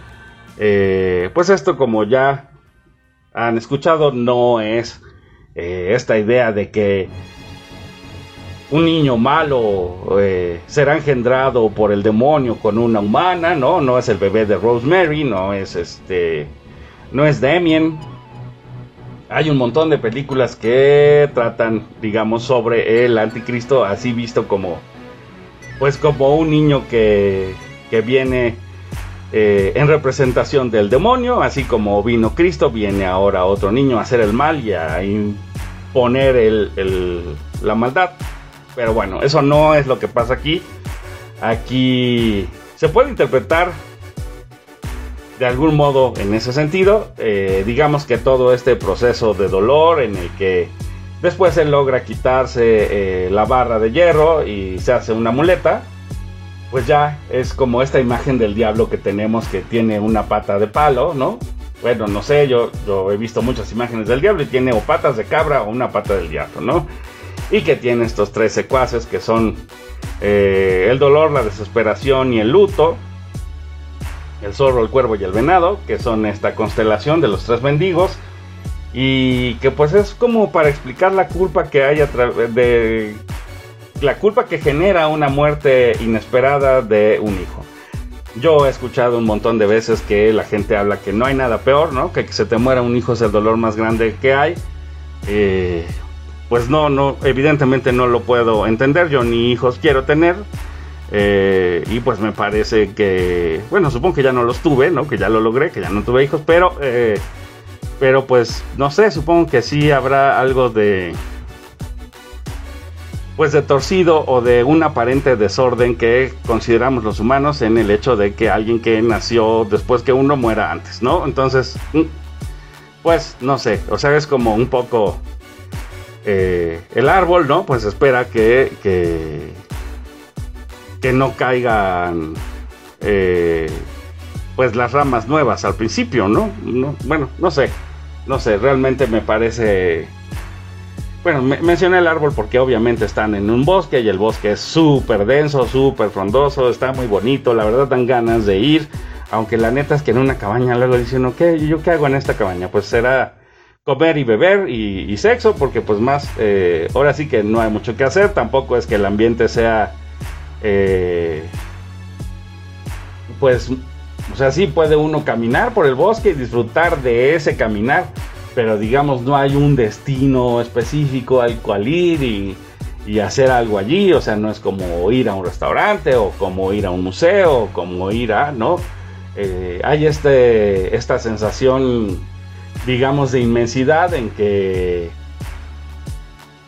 Eh, pues esto como ya han escuchado no es eh, esta idea de que un niño malo eh, será engendrado por el demonio con una humana, no, no es el bebé de Rosemary, no es este, no es Damien. Hay un montón de películas que tratan, digamos, sobre el anticristo, así visto como, pues como un niño que, que viene eh, en representación del demonio, así como vino Cristo, viene ahora otro niño a hacer el mal y a imponer el- el- la maldad. Pero bueno, eso no es lo que pasa aquí. Aquí se puede interpretar de algún modo en ese sentido. Eh, digamos que todo este proceso de dolor en el que después él logra quitarse eh, la barra de hierro y se hace una muleta. Pues ya es como esta imagen del diablo que tenemos que tiene una pata de palo, ¿no? Bueno, no sé, yo, yo he visto muchas imágenes del diablo y tiene o patas de cabra o una pata del diablo, ¿no? Y que tiene estos tres secuaces que son eh, el dolor, la desesperación y el luto. El zorro, el cuervo y el venado, que son esta constelación de los tres mendigos. Y que pues es como para explicar la culpa que hay a través de... La culpa que genera una muerte inesperada de un hijo. Yo he escuchado un montón de veces que la gente habla que no hay nada peor, ¿no? Que se te muera un hijo es el dolor más grande que hay. Eh, pues no, no, evidentemente no lo puedo entender. Yo ni hijos quiero tener. Eh, y pues me parece que, bueno, supongo que ya no los tuve, ¿no? Que ya lo logré, que ya no tuve hijos, pero, eh, pero pues no sé, supongo que sí habrá algo de, pues de torcido o de un aparente desorden que consideramos los humanos en el hecho de que alguien que nació después que uno muera antes, ¿no? Entonces, mm, pues no sé, o sea, es como un poco eh, el árbol, ¿no? Pues espera que, que, que no caigan eh, pues las ramas nuevas al principio, ¿no? No, Bueno, no sé, no sé, realmente me parece... Bueno, me- mencioné el árbol porque obviamente están en un bosque y el bosque es súper denso, súper frondoso, está muy bonito, la verdad dan ganas de ir, aunque la neta es que en una cabaña luego dicen, ok, ¿yo qué hago en esta cabaña? Pues será comer y beber y, y sexo, porque pues más, eh, ahora sí que no hay mucho que hacer, tampoco es que el ambiente sea, eh, pues, o sea, sí puede uno caminar por el bosque y disfrutar de ese caminar, pero digamos no hay un destino específico al cual ir y, y hacer algo allí, o sea, no es como ir a un restaurante o como ir a un museo o como ir a, ¿no? Eh, hay este, esta sensación, digamos, de inmensidad en que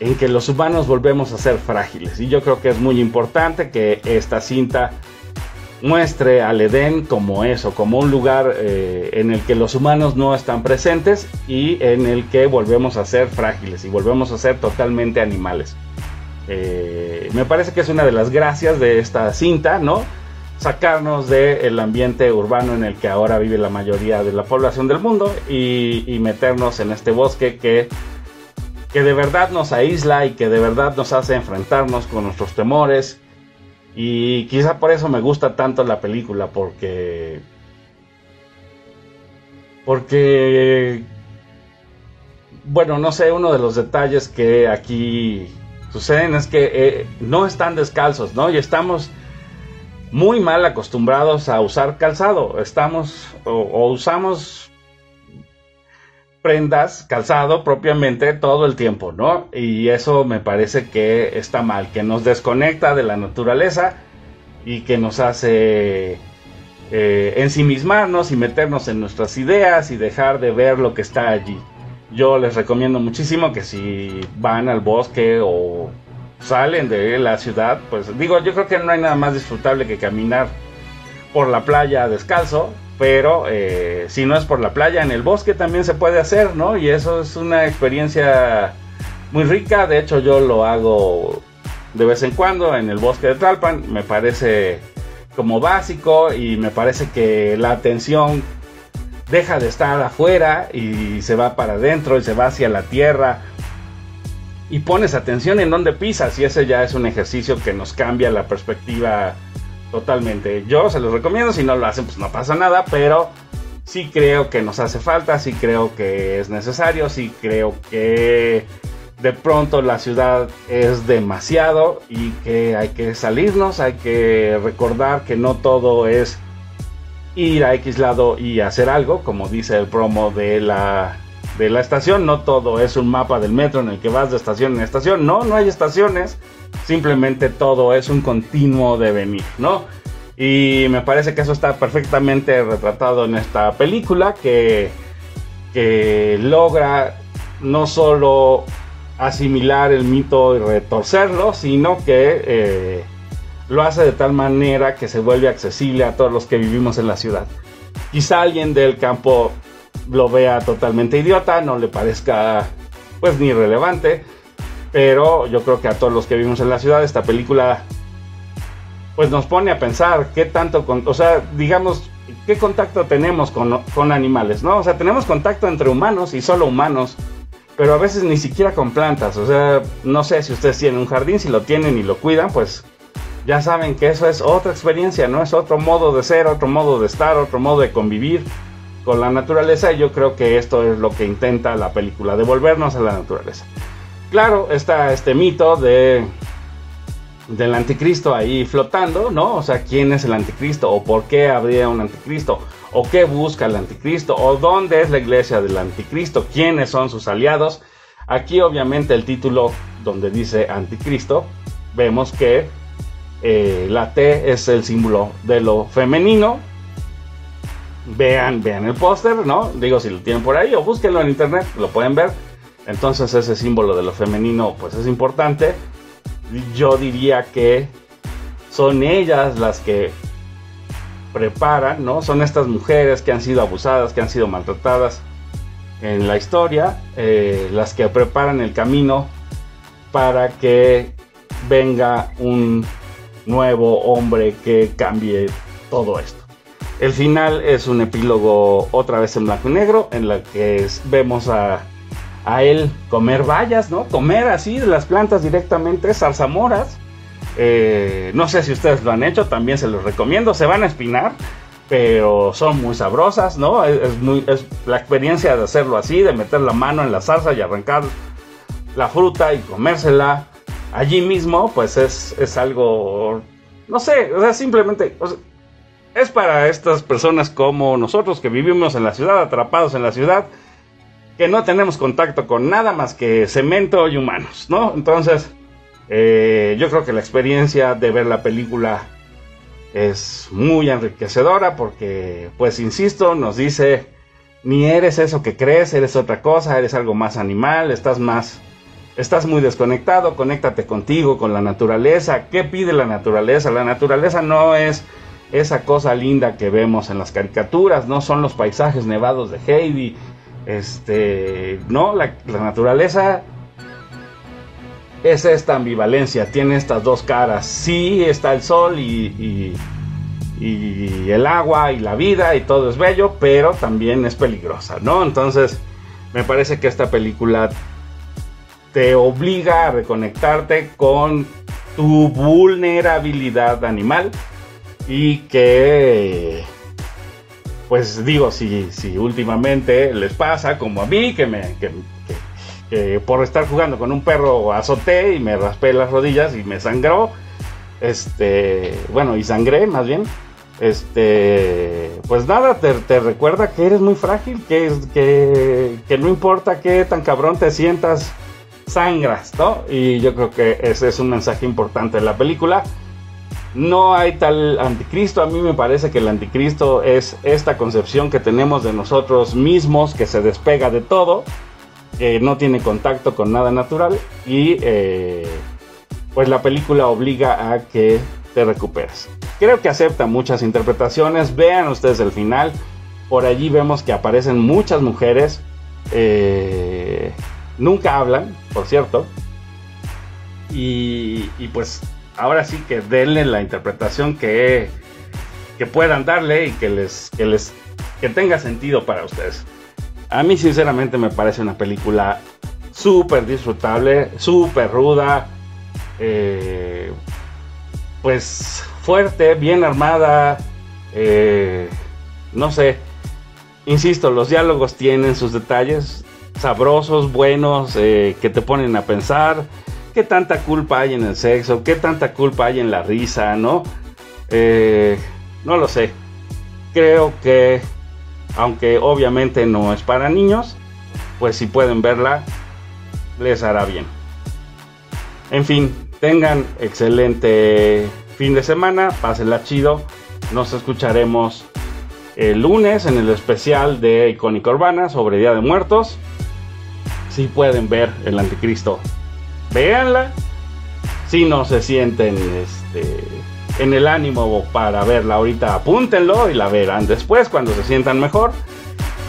en que los humanos volvemos a ser frágiles. Y yo creo que es muy importante que esta cinta muestre al Edén como eso, como un lugar eh, en el que los humanos no están presentes y en el que volvemos a ser frágiles y volvemos a ser totalmente animales. Eh, me parece que es una de las gracias de esta cinta, ¿no? Sacarnos del ambiente urbano en el que ahora vive la mayoría de la población del mundo y, y meternos en este bosque que que de verdad nos aísla y que de verdad nos hace enfrentarnos con nuestros temores. Y quizá por eso me gusta tanto la película, porque... Porque... Bueno, no sé, uno de los detalles que aquí suceden es que eh, no están descalzos, ¿no? Y estamos muy mal acostumbrados a usar calzado. Estamos o, o usamos prendas, calzado propiamente todo el tiempo, ¿no? Y eso me parece que está mal, que nos desconecta de la naturaleza y que nos hace eh, ensimismarnos y meternos en nuestras ideas y dejar de ver lo que está allí. Yo les recomiendo muchísimo que si van al bosque o salen de la ciudad, pues digo, yo creo que no hay nada más disfrutable que caminar por la playa descalzo, pero eh, si no es por la playa, en el bosque también se puede hacer, ¿no? Y eso es una experiencia muy rica, de hecho yo lo hago de vez en cuando en el bosque de Tlalpan, me parece como básico y me parece que la atención deja de estar afuera y se va para adentro y se va hacia la tierra. Y pones atención en dónde pisas y ese ya es un ejercicio que nos cambia la perspectiva totalmente. Yo se los recomiendo, si no lo hacen pues no pasa nada, pero sí creo que nos hace falta, sí creo que es necesario, sí creo que de pronto la ciudad es demasiado y que hay que salirnos, hay que recordar que no todo es ir a X lado y hacer algo, como dice el promo de la, de la estación, no todo es un mapa del metro en el que vas de estación en estación, no, no hay estaciones, simplemente todo es un continuo devenir, ¿no? Y me parece que eso está perfectamente retratado en esta película que, que logra no solo asimilar el mito y retorcerlo, sino que eh, lo hace de tal manera que se vuelve accesible a todos los que vivimos en la ciudad. Quizá alguien del campo lo vea totalmente idiota, no le parezca pues ni relevante, pero yo creo que a todos los que vivimos en la ciudad esta película pues nos pone a pensar qué tanto, con, o sea, digamos, qué contacto tenemos con, con animales, ¿no? O sea, tenemos contacto entre humanos y solo humanos, pero a veces ni siquiera con plantas, o sea, no sé si ustedes tienen un jardín, si lo tienen y lo cuidan, pues ya saben que eso es otra experiencia, ¿no? Es otro modo de ser, otro modo de estar, otro modo de convivir con la naturaleza y yo creo que esto es lo que intenta la película, devolvernos a la naturaleza. Claro, está este mito de del anticristo ahí flotando, ¿no? O sea, ¿quién es el anticristo? ¿O por qué habría un anticristo? ¿O qué busca el anticristo? ¿O dónde es la iglesia del anticristo? ¿Quiénes son sus aliados? Aquí obviamente el título donde dice anticristo, vemos que eh, la T es el símbolo de lo femenino. Vean, vean el póster, ¿no? Digo si lo tienen por ahí o búsquenlo en internet, lo pueden ver. Entonces ese símbolo de lo femenino pues es importante yo diría que son ellas las que preparan, ¿no? Son estas mujeres que han sido abusadas, que han sido maltratadas en la historia, eh, las que preparan el camino para que venga un nuevo hombre que cambie todo esto. El final es un epílogo otra vez en blanco y negro, en la que vemos a a él comer bayas, ¿no? Comer así las plantas directamente, zarzamoras. Eh, no sé si ustedes lo han hecho, también se los recomiendo. Se van a espinar, pero son muy sabrosas, ¿no? Es, muy, es la experiencia de hacerlo así, de meter la mano en la salsa y arrancar la fruta y comérsela allí mismo, pues es, es algo, no sé, o sea, simplemente... es para estas personas como nosotros que vivimos en la ciudad, atrapados en la ciudad, que no tenemos contacto con nada más que cemento y humanos, ¿no? Entonces, eh, yo creo que la experiencia de ver la película es muy enriquecedora porque, pues, insisto, nos dice, ni eres eso que crees, eres otra cosa, eres algo más animal, estás más, estás muy desconectado, conéctate contigo, con la naturaleza. ¿Qué pide la naturaleza? La naturaleza no es esa cosa linda que vemos en las caricaturas, no son los paisajes nevados de Heidi, este, no, la, naturaleza es esta ambivalencia, tiene estas dos caras. Sí está el sol y el agua y la vida y todo es bello, pero también es peligrosa, ¿no? Entonces, me parece que esta película te obliga a reconectarte con tu vulnerabilidad animal y que pues digo, si, si últimamente les pasa, como a mí, que me que, por estar jugando con un perro azoté y me raspé las rodillas y me sangró, este, bueno, y sangré más bien, este, pues nada, te, te recuerda que eres muy frágil, que, que, que no importa qué tan cabrón te sientas, sangras, ¿no? Y yo creo que ese es un mensaje importante de la película. No hay tal anticristo. A mí me parece que el anticristo es esta concepción que tenemos de nosotros mismos, que se despega de todo, no tiene contacto con nada natural y eh, pues la película obliga a que te recuperes. Creo que acepta muchas interpretaciones. Vean ustedes el final. Por allí vemos que aparecen muchas mujeres. eh, nunca hablan, por cierto. Y, y pues ahora sí que denle la interpretación que, que puedan darle y que les, que les que tenga sentido para ustedes. A mí sinceramente me parece una película súper disfrutable, súper ruda, eh, pues fuerte, bien armada, eh, no sé, insisto, los diálogos tienen sus detalles sabrosos, buenos, eh, que te ponen a pensar qué tanta culpa hay en el sexo, qué tanta culpa hay en la risa, ¿no? Eh, no lo sé. Creo que, aunque obviamente no es para niños, pues si pueden verla, les hará bien. En fin, tengan excelente fin de semana, pásenla chido. Nos escucharemos el lunes en el especial de Icónica Urbana sobre Día de Muertos. Si pueden ver el Anticristo, véanla. Si no se sienten este, en el ánimo para verla ahorita, apúntenlo y la verán después cuando se sientan mejor.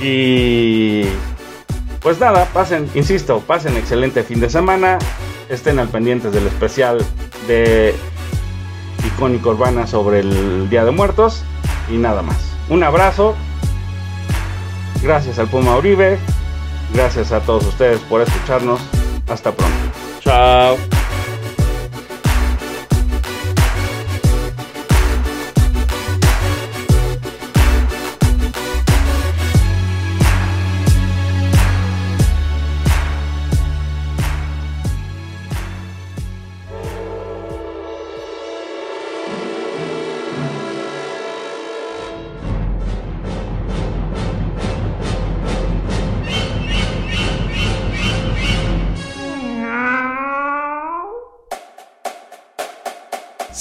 Y pues nada, pasen, insisto, pasen excelente fin de semana. Estén al pendientes del especial de Icónica Urbana sobre el Día de Muertos. Y nada más. Un abrazo. Gracias al Puma Uribe. Gracias a todos ustedes por escucharnos. Hasta pronto. Oh.